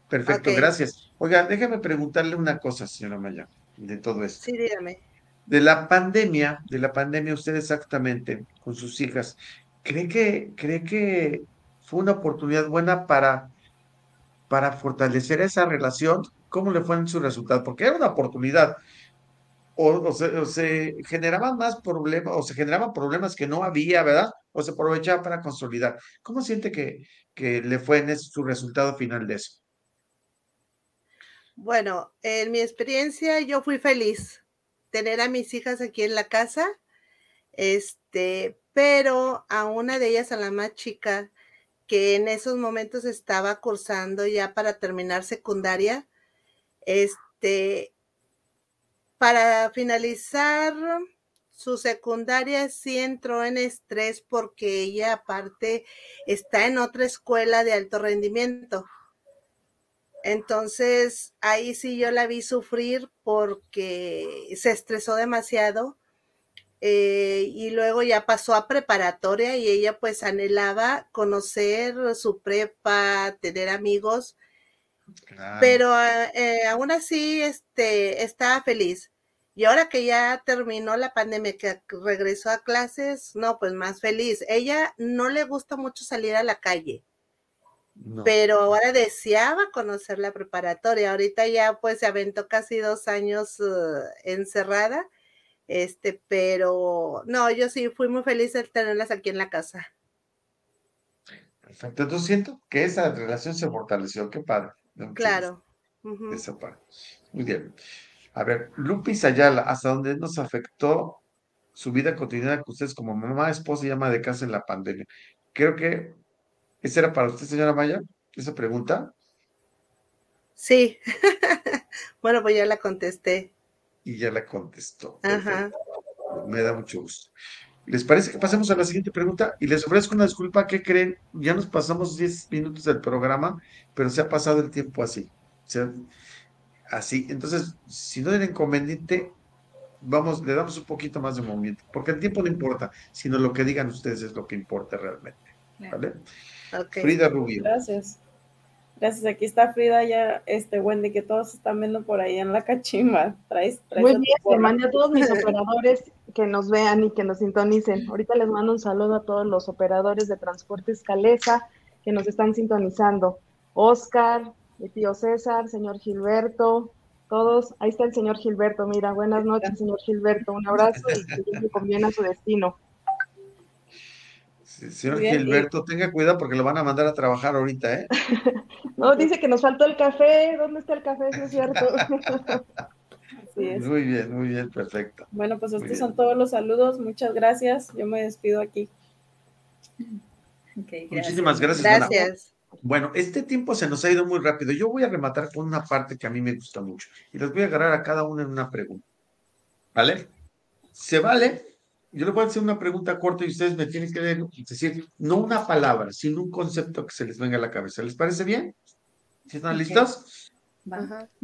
Perfecto, gracias. Oiga, déjame preguntarle una cosa, señora Maya, de todo esto. Sí, dígame. De la pandemia, de la pandemia, usted exactamente, con sus hijas, ¿cree que, cree que fue una oportunidad buena para, para fortalecer esa relación. ¿Cómo le fue en su resultado? Porque era una oportunidad. O, se, generaban más problemas, o se generaban problemas que no había, ¿verdad? O se aprovechaba para consolidar. ¿Cómo siente que, que le fue en su resultado final de eso? Bueno, en mi experiencia yo fui feliz tener a mis hijas aquí en la casa, este, pero a una de ellas, a la más chica, que en esos momentos estaba cursando ya para terminar secundaria. Este, para finalizar su secundaria sí entró en estrés porque ella aparte está en otra escuela de alto rendimiento. Entonces, ahí sí yo la vi sufrir porque se estresó demasiado eh, y luego ya pasó a preparatoria y ella pues anhelaba conocer su prepa, tener amigos, pero eh, aún así este, estaba feliz. Y ahora que ya terminó la pandemia, que regresó a clases, no, pues más feliz. Ella no le gusta mucho salir a la calle, pero ahora deseaba conocer la preparatoria. Ahorita ya pues se aventó casi dos años uh, encerrada este, pero no, yo sí fui muy feliz de tenerlas aquí en la casa. Perfecto. Entonces siento que esa relación se fortaleció. Qué padre. Claro. Esa parte. Muy bien. A ver, Lupis Ayala, ¿hasta dónde nos afectó su vida cotidiana con ustedes como mamá, esposa y ama de casa en la pandemia? Creo que esa era para usted, señora Maya, esa pregunta. Sí. bueno, pues ya la contesté y ya la contestó. Me da mucho gusto. ¿Les parece que pasemos a la siguiente pregunta? Y les ofrezco una disculpa, ¿qué creen? Ya nos pasamos 10 minutos del programa, pero se ha pasado el tiempo así. así. Entonces, si no tienen inconveniente, vamos, le damos un poquito más de movimiento, porque el tiempo no importa, sino lo que digan ustedes es lo que importa realmente. ¿Vale? Frida Rubio. Gracias. Gracias, aquí está Frida, ya, este Wendy, que todos están viendo por ahí en la cachimba. Traes, Muy bien, te mando a todos mis operadores que nos vean y que nos sintonicen. Ahorita les mando un saludo a todos los operadores de Transportes Calesa que nos están sintonizando. Oscar, mi tío César, señor Gilberto, todos. Ahí está el señor Gilberto, mira, buenas noches, señor Gilberto. Un abrazo y que le conviene a su destino. Señor Gilberto, tenga cuidado porque lo van a mandar a trabajar ahorita, ¿eh? no, dice que nos faltó el café. ¿Dónde está el café? es cierto. Muy bien, muy bien, perfecto. Bueno, pues estos son todos los saludos. Muchas gracias. Yo me despido aquí. Muchísimas gracias. Gracias. Bueno, este tiempo se nos ha ido muy rápido. Yo voy a rematar con una parte que a mí me gusta mucho y les voy a agarrar a cada uno en una pregunta. ¿Vale? ¿Se vale yo le voy a hacer una pregunta corta y ustedes me tienen que decir, no una palabra, sino un concepto que se les venga a la cabeza. ¿Les parece bien? ¿Están listos?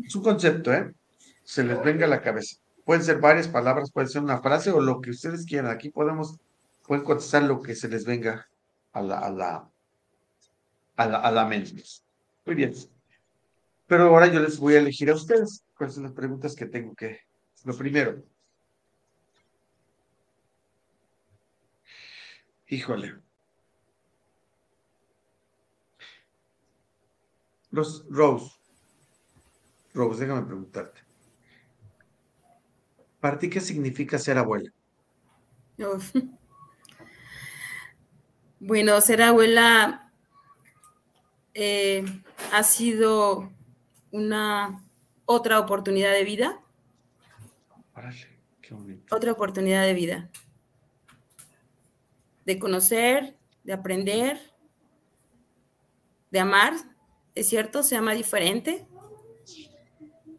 Es un concepto, ¿eh? Se les venga a la cabeza. Pueden ser varias palabras, puede ser una frase o lo que ustedes quieran. Aquí podemos, pueden contestar lo que se les venga a la, a la, a la, a la mente. Muy bien. Pero ahora yo les voy a elegir a ustedes cuáles son las preguntas que tengo que. Lo primero, Híjole. Los, Rose. Rose, déjame preguntarte. ¿Para ti qué significa ser abuela? Bueno, ser abuela eh, ha sido una otra oportunidad de vida. Otra oportunidad de vida de conocer, de aprender, de amar. Es cierto, se ama diferente.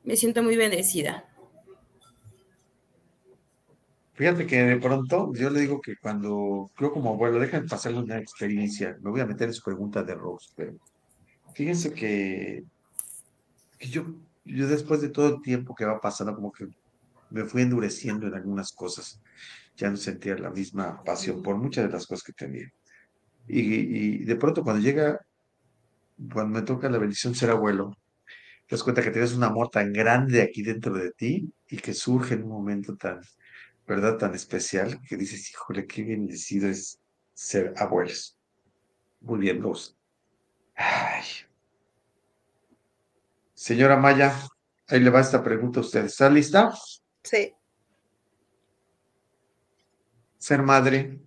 Me siento muy bendecida. Fíjate que de pronto yo le digo que cuando yo como abuelo, dejan pasar una experiencia, me voy a meter en su pregunta de Rose, pero fíjense que, que yo, yo después de todo el tiempo que va pasando, como que me fui endureciendo en algunas cosas ya no sentía la misma pasión por muchas de las cosas que tenía. Y, de pronto cuando llega, cuando me toca la bendición ser abuelo, te das cuenta que tienes un amor tan grande aquí dentro de ti y que surge en un momento tan, ¿verdad? Tan especial que dices, híjole, qué bendecido es ser abuelos. Muy bien, vos. Ay. Señora Maya, ahí le va esta pregunta a usted. ¿Está lista? Sí ser madre?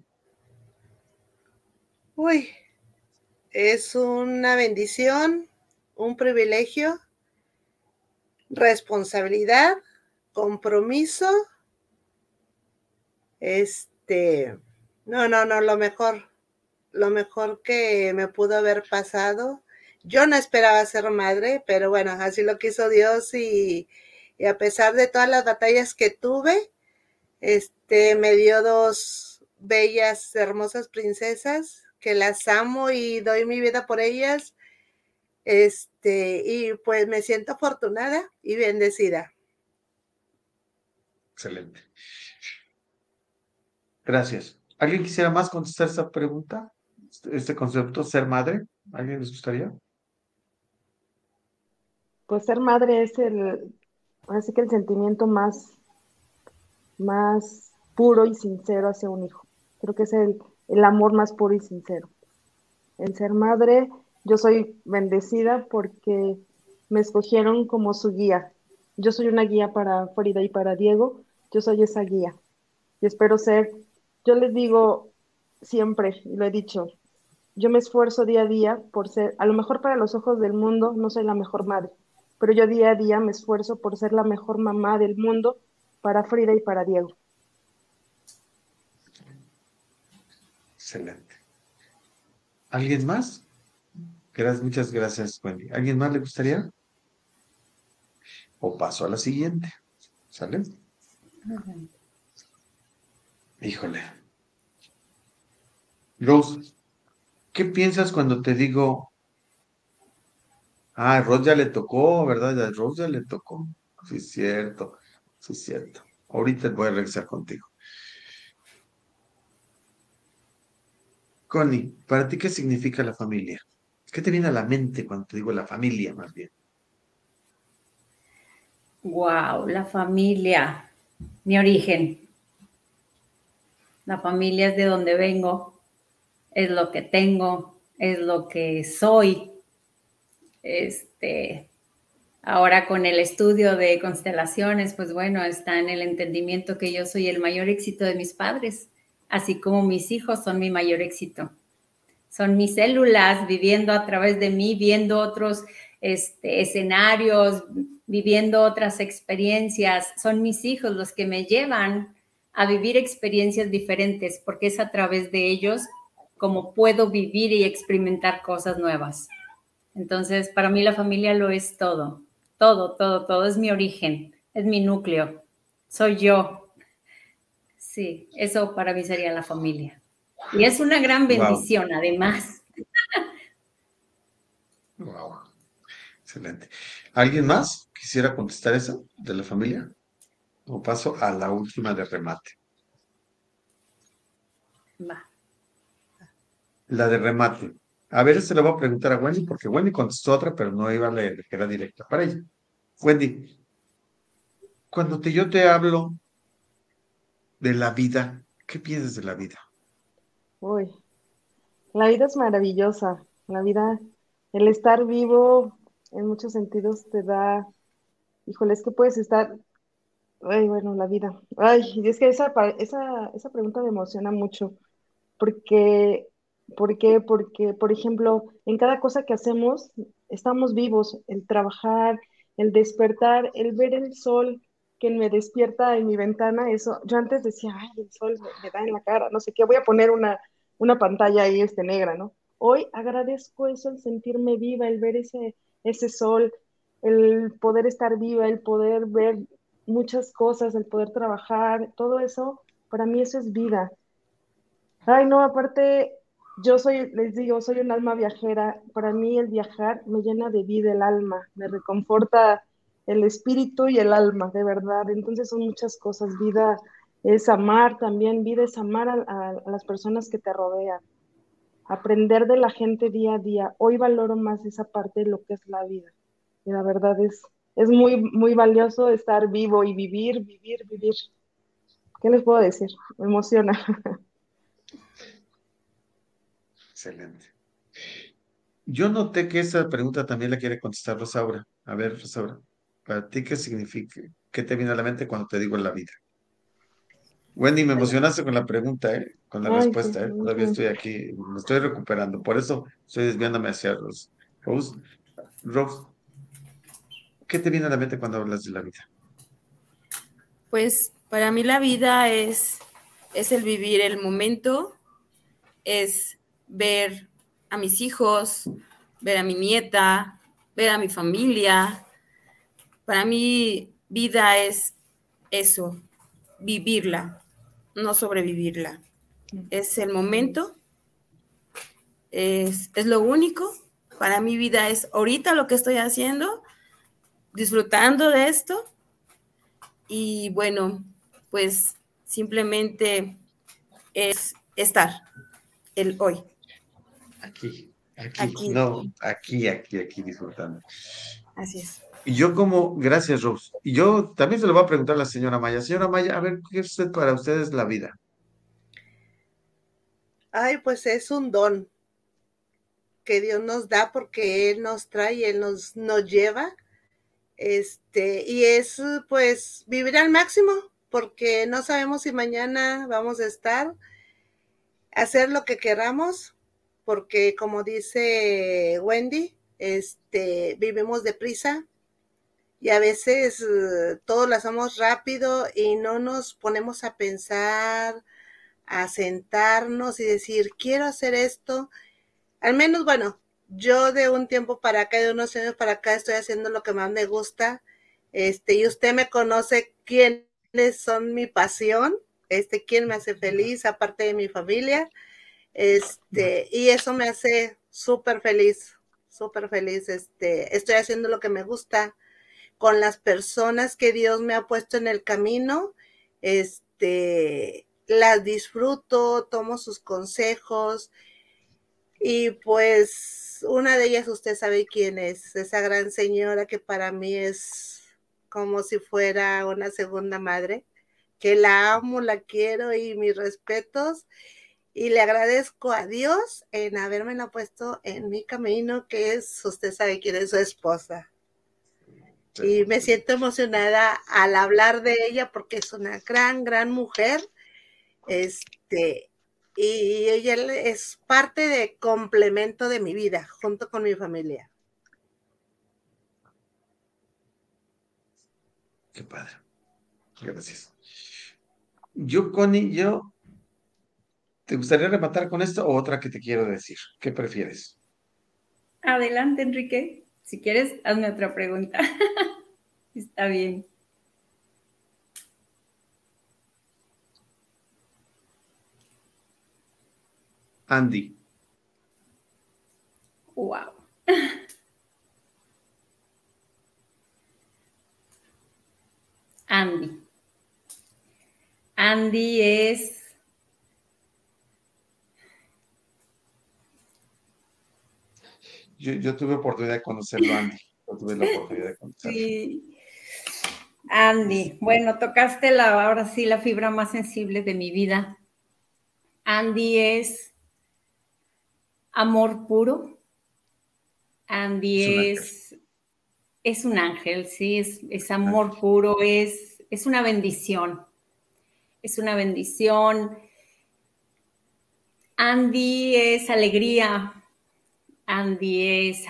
Uy, es una bendición, un privilegio, responsabilidad, compromiso. Este, no, no, no, lo mejor, lo mejor que me pudo haber pasado. Yo no esperaba ser madre, pero bueno, así lo quiso Dios y, a pesar de todas las batallas que tuve, este, me dio dos bellas, hermosas princesas que las amo y doy mi vida por ellas. Este, y pues me siento afortunada y bendecida. Excelente. Gracias. ¿Alguien quisiera más contestar esa pregunta? Este, este concepto, ser madre. ¿Alguien les gustaría? Pues ser madre es el, así que el sentimiento más, más puro y sincero hacia un hijo. Creo que es el, el amor más puro y sincero. El ser madre, yo soy bendecida porque me escogieron como su guía. Yo soy una guía para Frida y para Diego. Yo soy esa guía. Y espero ser, yo les digo siempre, y lo he dicho, yo me esfuerzo día a día por ser, a lo mejor para los ojos del mundo no soy la mejor madre, pero yo día a día me esfuerzo por ser la mejor mamá del mundo para Frida y para Diego. Excelente. ¿Alguien más? Gracias, muchas gracias, Wendy. ¿Alguien más le gustaría? O paso a la siguiente. ¿Sale? Híjole. Rose, ¿qué piensas cuando te digo, ah, Rose ya le tocó, ¿verdad? A Rose ya le tocó. Sí, es cierto, sí, es cierto. Ahorita voy a regresar contigo. Connie, ¿para ti qué significa la familia? ¿Qué te viene a la mente cuando te digo la familia, más bien? Wow, la familia, mi origen. La familia es de donde vengo, es lo que tengo, es lo que soy. Este, ahora con el estudio de constelaciones, pues bueno, está en el entendimiento que yo soy el mayor éxito de mis padres así como mis hijos son mi mayor éxito. Son mis células viviendo a través de mí, viendo otros este, escenarios, viviendo otras experiencias. Son mis hijos los que me llevan a vivir experiencias diferentes, porque es a través de ellos como puedo vivir y experimentar cosas nuevas. Entonces, para mí la familia lo es todo, todo, todo, todo es mi origen, es mi núcleo, soy yo, Sí, eso para mí sería la familia. Y es una gran bendición, además. Wow. Excelente. ¿Alguien más quisiera contestar eso de la familia? O paso a la última de remate. Va. La de remate. A ver, se lo voy a preguntar a Wendy, porque Wendy contestó otra, pero no iba a leer, que era directa para ella. Wendy, cuando te, yo te hablo de la vida. ¿Qué piensas de la vida? Uy, la vida es maravillosa. La vida, el estar vivo en muchos sentidos te da, híjole, es que puedes estar, ay, bueno, la vida. Ay, es que esa, esa, esa pregunta me emociona mucho, porque, ¿por qué? Porque, por ejemplo, en cada cosa que hacemos, estamos vivos, el trabajar, el despertar, el ver el sol, que me despierta en mi ventana, eso, yo antes decía, ay, el sol me, da en la cara, no sé qué, voy a poner una, una pantalla ahí este, negra, ¿no? Hoy agradezco eso, el sentirme viva, el ver ese, ese sol, el poder estar viva, el poder ver muchas cosas, el poder trabajar, todo eso, para mí eso es vida. Ay, no, aparte, yo soy, les digo, soy un alma viajera. Para mí el viajar me llena de vida el alma, me reconforta el espíritu y el alma, de verdad. Entonces son muchas cosas. Vida es amar también, vida es amar a, las personas que te rodean, aprender de la gente día a día. Hoy valoro más esa parte de lo que es la vida. Y la verdad es, es muy, muy valioso estar vivo y vivir, vivir, vivir. ¿Qué les puedo decir? Me emociona. Excelente. Yo noté que esa pregunta también la quiere contestar Rosaura. A ver, Rosaura. ¿Para ti qué significa? ¿Qué te viene a la mente cuando te digo la vida? Wendy, me emocionaste con la pregunta, ¿eh? con la respuesta. ¿eh? Todavía estoy aquí, me estoy recuperando. Por eso estoy desviándome hacia. Rose, Rose, ¿qué te viene a la mente cuando hablas de la vida? Pues para mí la vida es, es el vivir el momento, es ver a mis hijos, ver a mi nieta, ver a mi familia, para mí, vida es eso, vivirla, no sobrevivirla. Es el momento, es, lo único. Para mi vida es ahorita lo que estoy haciendo, disfrutando de esto. Y bueno, pues simplemente es estar, el hoy. Aquí, aquí, no, aquí, aquí, aquí disfrutando. Así es. Y yo como, gracias Rose, y yo también se lo voy a preguntar a la señora Maya. Señora Maya, a ver, ¿qué es usted para ustedes la vida? Ay, pues es un don que Dios nos da porque Él nos trae, Él nos, nos lleva. Este, y es pues vivir al máximo, porque no sabemos si mañana vamos a estar, hacer lo que queramos, porque como dice Wendy, este, vivimos deprisa y a veces uh, todo lo hacemos rápido y no nos ponemos a pensar, a sentarnos y decir, quiero hacer esto. Al menos, bueno, yo de un tiempo para acá, de unos años para acá, estoy haciendo lo que más me gusta. Este, y usted me conoce quiénes son mi pasión, este, quién me hace feliz, aparte de mi familia. Este, y eso me hace súper feliz, súper feliz. Este, estoy haciendo lo que me gusta con las personas que Dios me ha puesto en el camino. Este, las disfruto, tomo sus consejos y pues una de ellas usted sabe quién es, esa gran señora que para mí es como si fuera una segunda madre, que la amo, la quiero y mis respetos y le agradezco a Dios en haberme puesto en mi camino, que es, usted sabe quién es su esposa. Y me siento emocionada al hablar de ella porque es una gran, gran mujer este, y ella es parte de complemento de mi vida, junto con mi familia. Qué padre. Gracias. Yo, Connie, yo, ¿te gustaría rematar con esto o otra que te quiero decir? ¿Qué prefieres? Adelante, Enrique. Si quieres, hazme otra pregunta. Está bien. Andy. Wow. Andy. Andy es... Yo, yo, tuve oportunidad de conocerlo, Andy. Yo tuve la oportunidad de conocerlo. Sí. Andy, bueno, tocaste la, ahora sí la fibra más sensible de mi vida. Andy es amor puro. Andy es, es, un ángel, sí, es, amor puro, es, es una bendición. Es una bendición. Andy es alegría. Andy es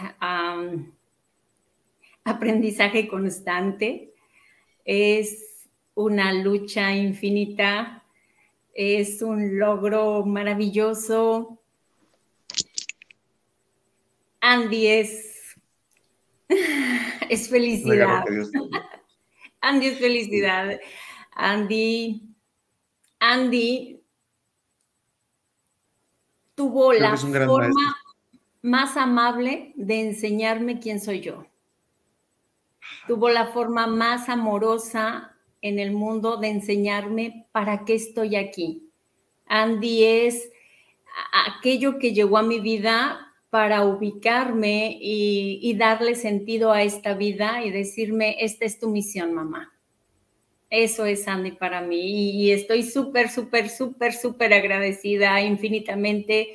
aprendizaje constante. Es una lucha infinita. Es un logro maravilloso Andy es, es felicidad. Andy es felicidad. Andy, Andy tuvo la forma más amable de enseñarme quién soy yo. Tuvo la forma más amorosa en el mundo de enseñarme para qué estoy aquí. Andy es aquello que llegó a mi vida para ubicarme y, darle sentido a esta vida y decirme, esta es tu misión, mamá. Eso es Andy para mí y, estoy súper, súper, súper, súper agradecida, infinitamente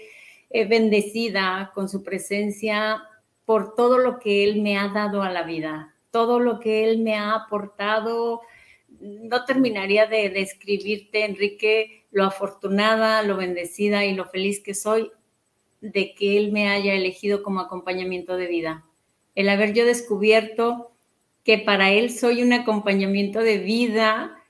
eh, bendecida con su presencia por todo lo que él me ha dado a la vida, todo lo que él me ha aportado. No terminaría de describirte, Enrique, lo afortunada, lo bendecida y lo feliz que soy de que Él me haya elegido como acompañamiento de vida. El haber yo descubierto que para Él soy un acompañamiento de vida,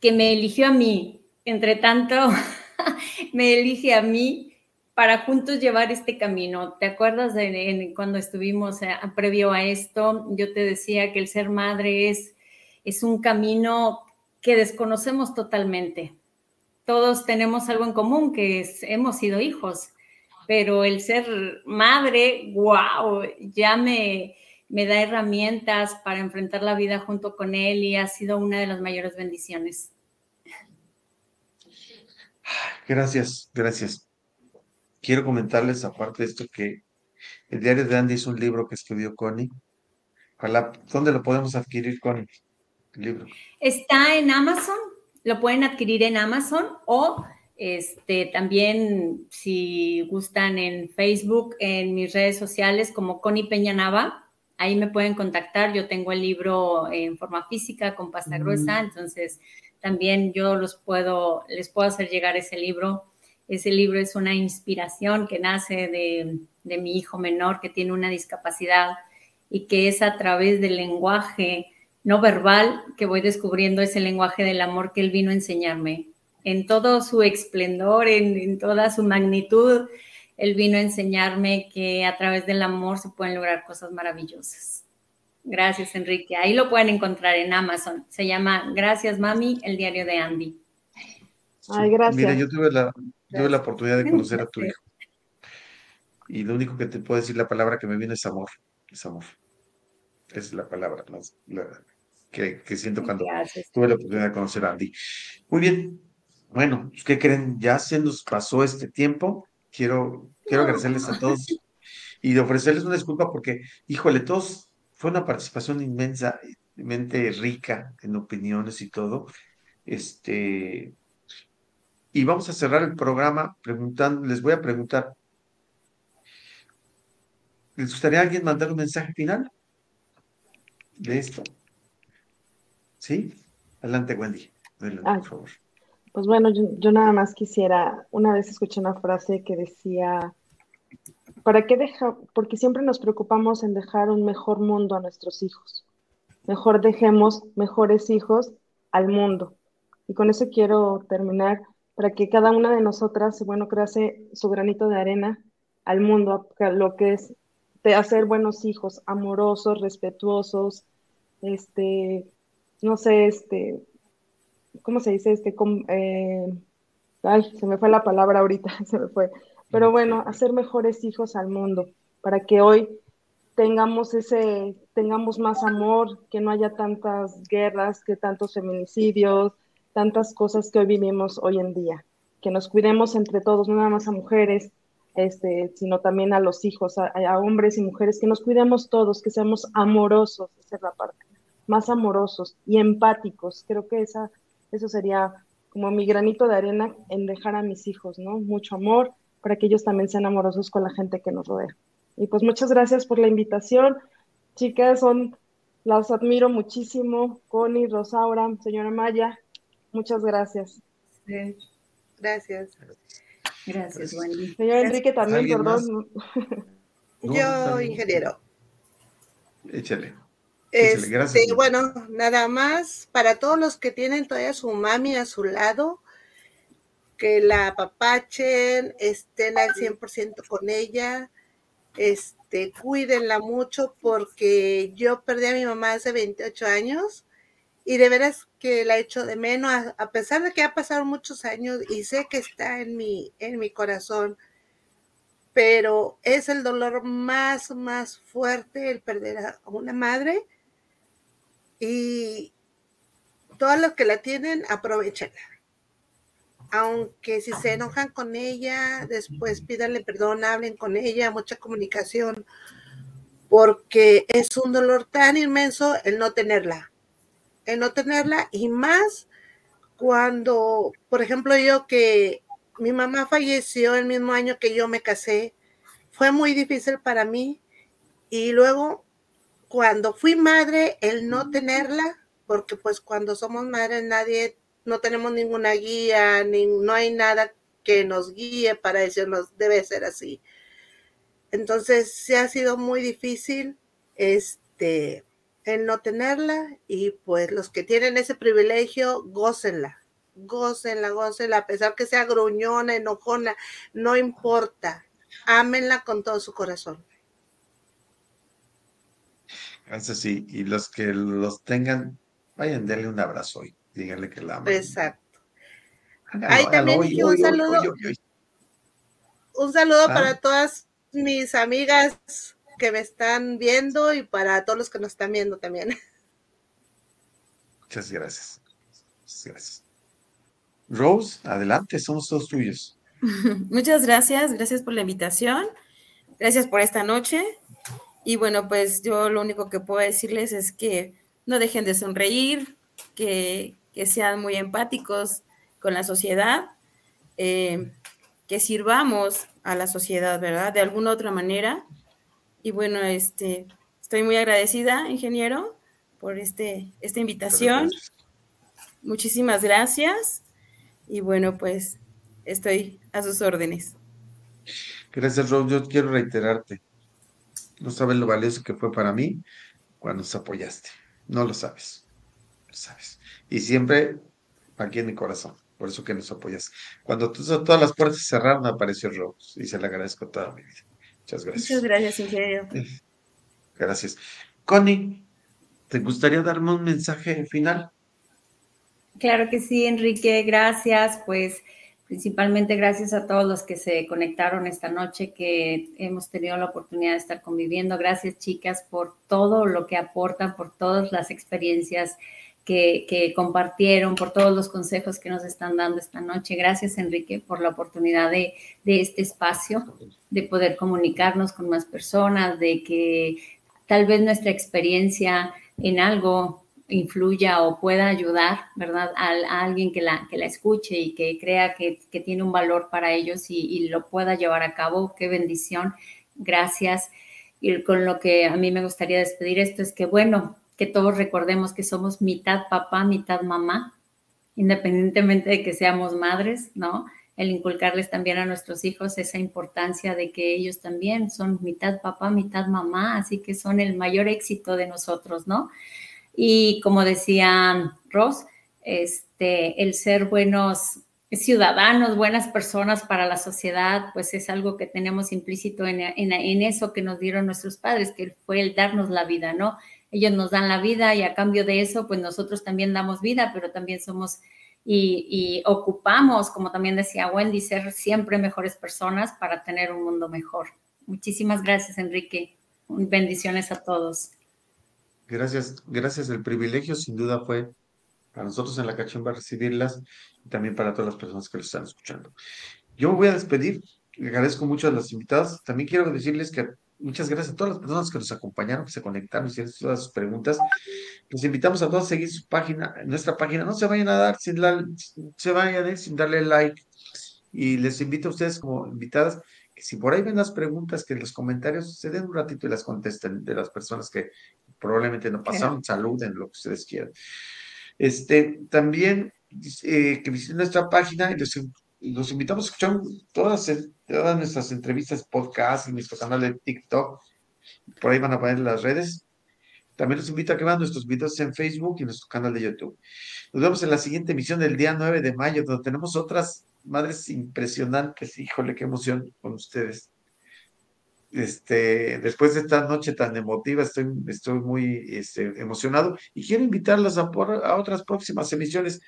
que me eligió a mí, entre tanto, me elige a mí para juntos llevar este camino. ¿Te acuerdas de, cuando estuvimos eh, previo a esto? Yo te decía que el ser madre es, es un camino que desconocemos totalmente. Todos tenemos algo en común, que es, hemos sido hijos pero el ser madre, wow, ya me, me da herramientas para enfrentar la vida junto con él y ha sido una de las mayores bendiciones. Gracias, gracias. Quiero comentarles, aparte de esto, que el diario de Andy es un libro que escribió Connie. Ojalá, ¿dónde lo podemos adquirir, Connie? El libro. Está en Amazon, lo pueden adquirir en Amazon o este, también si gustan en Facebook, en mis redes sociales como Connie Peña Nava, ahí me pueden contactar. Yo tengo el libro en forma física con pasta gruesa, mm. entonces también yo los puedo, les puedo hacer llegar ese libro. Ese libro es una inspiración que nace de, de mi hijo menor que tiene una discapacidad y que es a través del lenguaje no verbal que voy descubriendo ese lenguaje del amor que él vino a enseñarme. En todo su esplendor, en, en toda su magnitud, él vino a enseñarme que a través del amor se pueden lograr cosas maravillosas. Gracias, Enrique. Ahí lo pueden encontrar en Amazon. Se llama Gracias, Mami, el diario de Andy. Ay, gracias. Mira, yo tuve la, tuve la oportunidad de conocer a tu hijo. Y lo único que te puedo decir, la palabra que me viene es amor. Es amor. Es la palabra que, siento cuando tuve la oportunidad de conocer a Andy. Muy bien. Bueno, ¿qué creen? Ya se nos pasó este tiempo. Quiero, quiero agradecerles a todos y de ofrecerles una disculpa porque, híjole, todos fue una participación inmensamente rica en opiniones y todo. Este, y vamos a cerrar el programa preguntando, les voy a preguntar, ¿les gustaría a alguien mandar un mensaje final de esto? ¿Sí? Adelante, Wendy. Adelante, por favor. Pues bueno, yo, nada más quisiera, una vez escuché una frase que decía, ¿Para qué deja? Porque siempre nos preocupamos en dejar un mejor mundo a nuestros hijos. Mejor dejemos mejores hijos al mundo. Y con eso quiero terminar para que cada una de nosotras, bueno, crease su granito de arena al mundo, lo que es de hacer buenos hijos, amorosos, respetuosos, este, no sé, este, ¿cómo se dice? Este, eh, ay, se me fue la palabra ahorita, se me fue pero bueno, hacer mejores hijos al mundo para que hoy tengamos ese, tengamos más amor, que no haya tantas guerras, que tantos feminicidios, tantas cosas que hoy vivimos hoy en día. Que nos cuidemos entre todos, no nada más a mujeres, este, sino también a los hijos, a, hombres y mujeres, que nos cuidemos todos, que seamos amorosos, esa es la parte, más amorosos y empáticos. Creo que esa, eso sería como mi granito de arena en dejar a mis hijos, ¿no? Mucho amor, para que ellos también sean amorosos con la gente que nos rodea. Y pues muchas gracias por la invitación. Chicas, son, las admiro muchísimo. Connie, Rosaura, señora Maya, muchas gracias. Gracias. Gracias, Wendy. Señor Enrique también, perdón. Yo, ingeniero. Échale. Este, bueno, nada más para todos los que tienen todavía su mami a su lado, que la apapachen, estén al 100% con ella, este, cuídenla mucho porque yo perdí a mi mamá hace 28 años y de veras que la echo de menos, a, pesar de que ha pasado muchos años y sé que está en mi, en mi corazón, pero es el dolor más, más fuerte el perder a una madre y todos los que la tienen, aprovechenla. Aunque si se enojan con ella, después pídanle perdón, hablen con ella, mucha comunicación, porque es un dolor tan inmenso el no tenerla, el no tenerla y más cuando, por ejemplo, yo que mi mamá falleció el mismo año que yo me casé, fue muy difícil para mí y luego cuando fui madre, el no tenerla, porque pues cuando somos madres nadie no tenemos ninguna guía, ni, no hay nada que nos guíe para decirnos debe ser así. Entonces, se ha sido muy difícil este, el no tenerla y pues los que tienen ese privilegio, gócenla, gócenla, gócenla, a pesar que sea gruñona, enojona, no importa, ámenla con todo su corazón. Eso sí, y los que los tengan, vayan, denle un abrazo hoy. Díganle que la aman. Exacto. Ahí también un saludo. un saludo para ah. todas mis amigas que me están viendo y para todos los que nos están viendo también. Muchas gracias. Muchas gracias. Rose, adelante, somos todos tuyos. Muchas gracias, gracias por la invitación, gracias por esta noche. Y bueno, pues yo lo único que puedo decirles es que no dejen de sonreír, que, sean muy empáticos con la sociedad, eh, que sirvamos a la sociedad, ¿verdad? De alguna otra manera. Y bueno, este, estoy muy agradecida, ingeniero, por este, esta invitación. Muchísimas gracias. Y bueno, pues estoy a sus órdenes. Gracias, Rob. Yo quiero reiterarte. No sabes lo valioso que fue para mí cuando nos apoyaste. No lo sabes. Lo sabes. Y siempre aquí en mi corazón. Por eso que nos apoyas. Cuando todas las puertas se cerraron, apareció Rob. Y se le agradezco toda mi vida. Muchas gracias. Muchas gracias, ingeniero. Gracias. Connie, ¿te gustaría darme un mensaje final? Claro que sí, Enrique. Gracias. Pues principalmente gracias a todos los que se conectaron esta noche, que hemos tenido la oportunidad de estar conviviendo. Gracias, chicas, por todo lo que aportan, por todas las experiencias que, compartieron, por todos los consejos que nos están dando esta noche. Gracias, Enrique, por la oportunidad de, de este espacio, de poder comunicarnos con más personas, de que tal vez nuestra experiencia en algo influya o pueda ayudar, ¿verdad? A, alguien que la, que la escuche y que crea que, tiene un valor para ellos y, lo pueda llevar a cabo. Qué bendición. Gracias. Y con lo que a mí me gustaría despedir esto es que, bueno, que todos recordemos que somos mitad papá, mitad mamá, independientemente de que seamos madres, ¿no? El inculcarles también a nuestros hijos esa importancia de que ellos también son mitad papá, mitad mamá, así que son el mayor éxito de nosotros, ¿no? Y como decía Ross, este, el ser buenos ciudadanos, buenas personas para la sociedad, pues es algo que tenemos implícito en, eso que nos dieron nuestros padres, que fue el darnos la vida, ¿no? Ellos nos dan la vida y a cambio de eso, pues nosotros también damos vida, pero también somos y, y ocupamos, como también decía Wendy, ser siempre mejores personas para tener un mundo mejor. Muchísimas gracias, Enrique. Bendiciones a todos. Gracias, gracias. El privilegio sin duda fue para nosotros en la cachimba recibirlas y también para todas las personas que lo están escuchando. Yo me voy a despedir. agradezco mucho a las invitadas. También quiero decirles que muchas gracias a todas las personas que nos acompañaron, que se conectaron, hicieron todas sus preguntas. Los invitamos a todos a seguir su página, nuestra página. No se vayan a dar sin, la, se vayan sin darle like. Y les invito a ustedes como invitadas que si por ahí ven las preguntas, que en los comentarios se den un ratito y las contesten de las personas que probablemente no pasaron, saluden, lo que ustedes quieran. Este, también eh, que visiten nuestra página y los, invitamos a escuchar todas, todas nuestras entrevistas, podcast y nuestro canal de TikTok. Por ahí van a poner las redes. También los invito a que vean nuestros videos en Facebook y nuestro canal de YouTube. Nos vemos en la siguiente emisión del día 9 de mayo, donde tenemos otras madres impresionantes. Híjole, qué emoción con ustedes este, después de esta noche tan emotiva, estoy, estoy muy este, emocionado y quiero invitarlos a, a otras próximas emisiones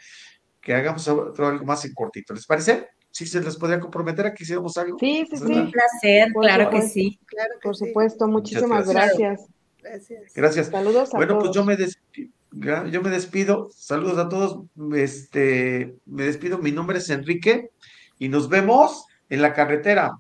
que hagamos otro, algo más en cortito. ¿Les parece? ¿Sí se les podría comprometer a que hiciéramos algo? Sí, sí, sí. Un placer, claro que sí. Claro Por supuesto, muchísimas gracias. gracias. Gracias. Saludos a bueno, pues yo me despido. Yo me despido. Saludos a todos. Este, me despido. Mi nombre es Enrique y nos vemos en la carretera.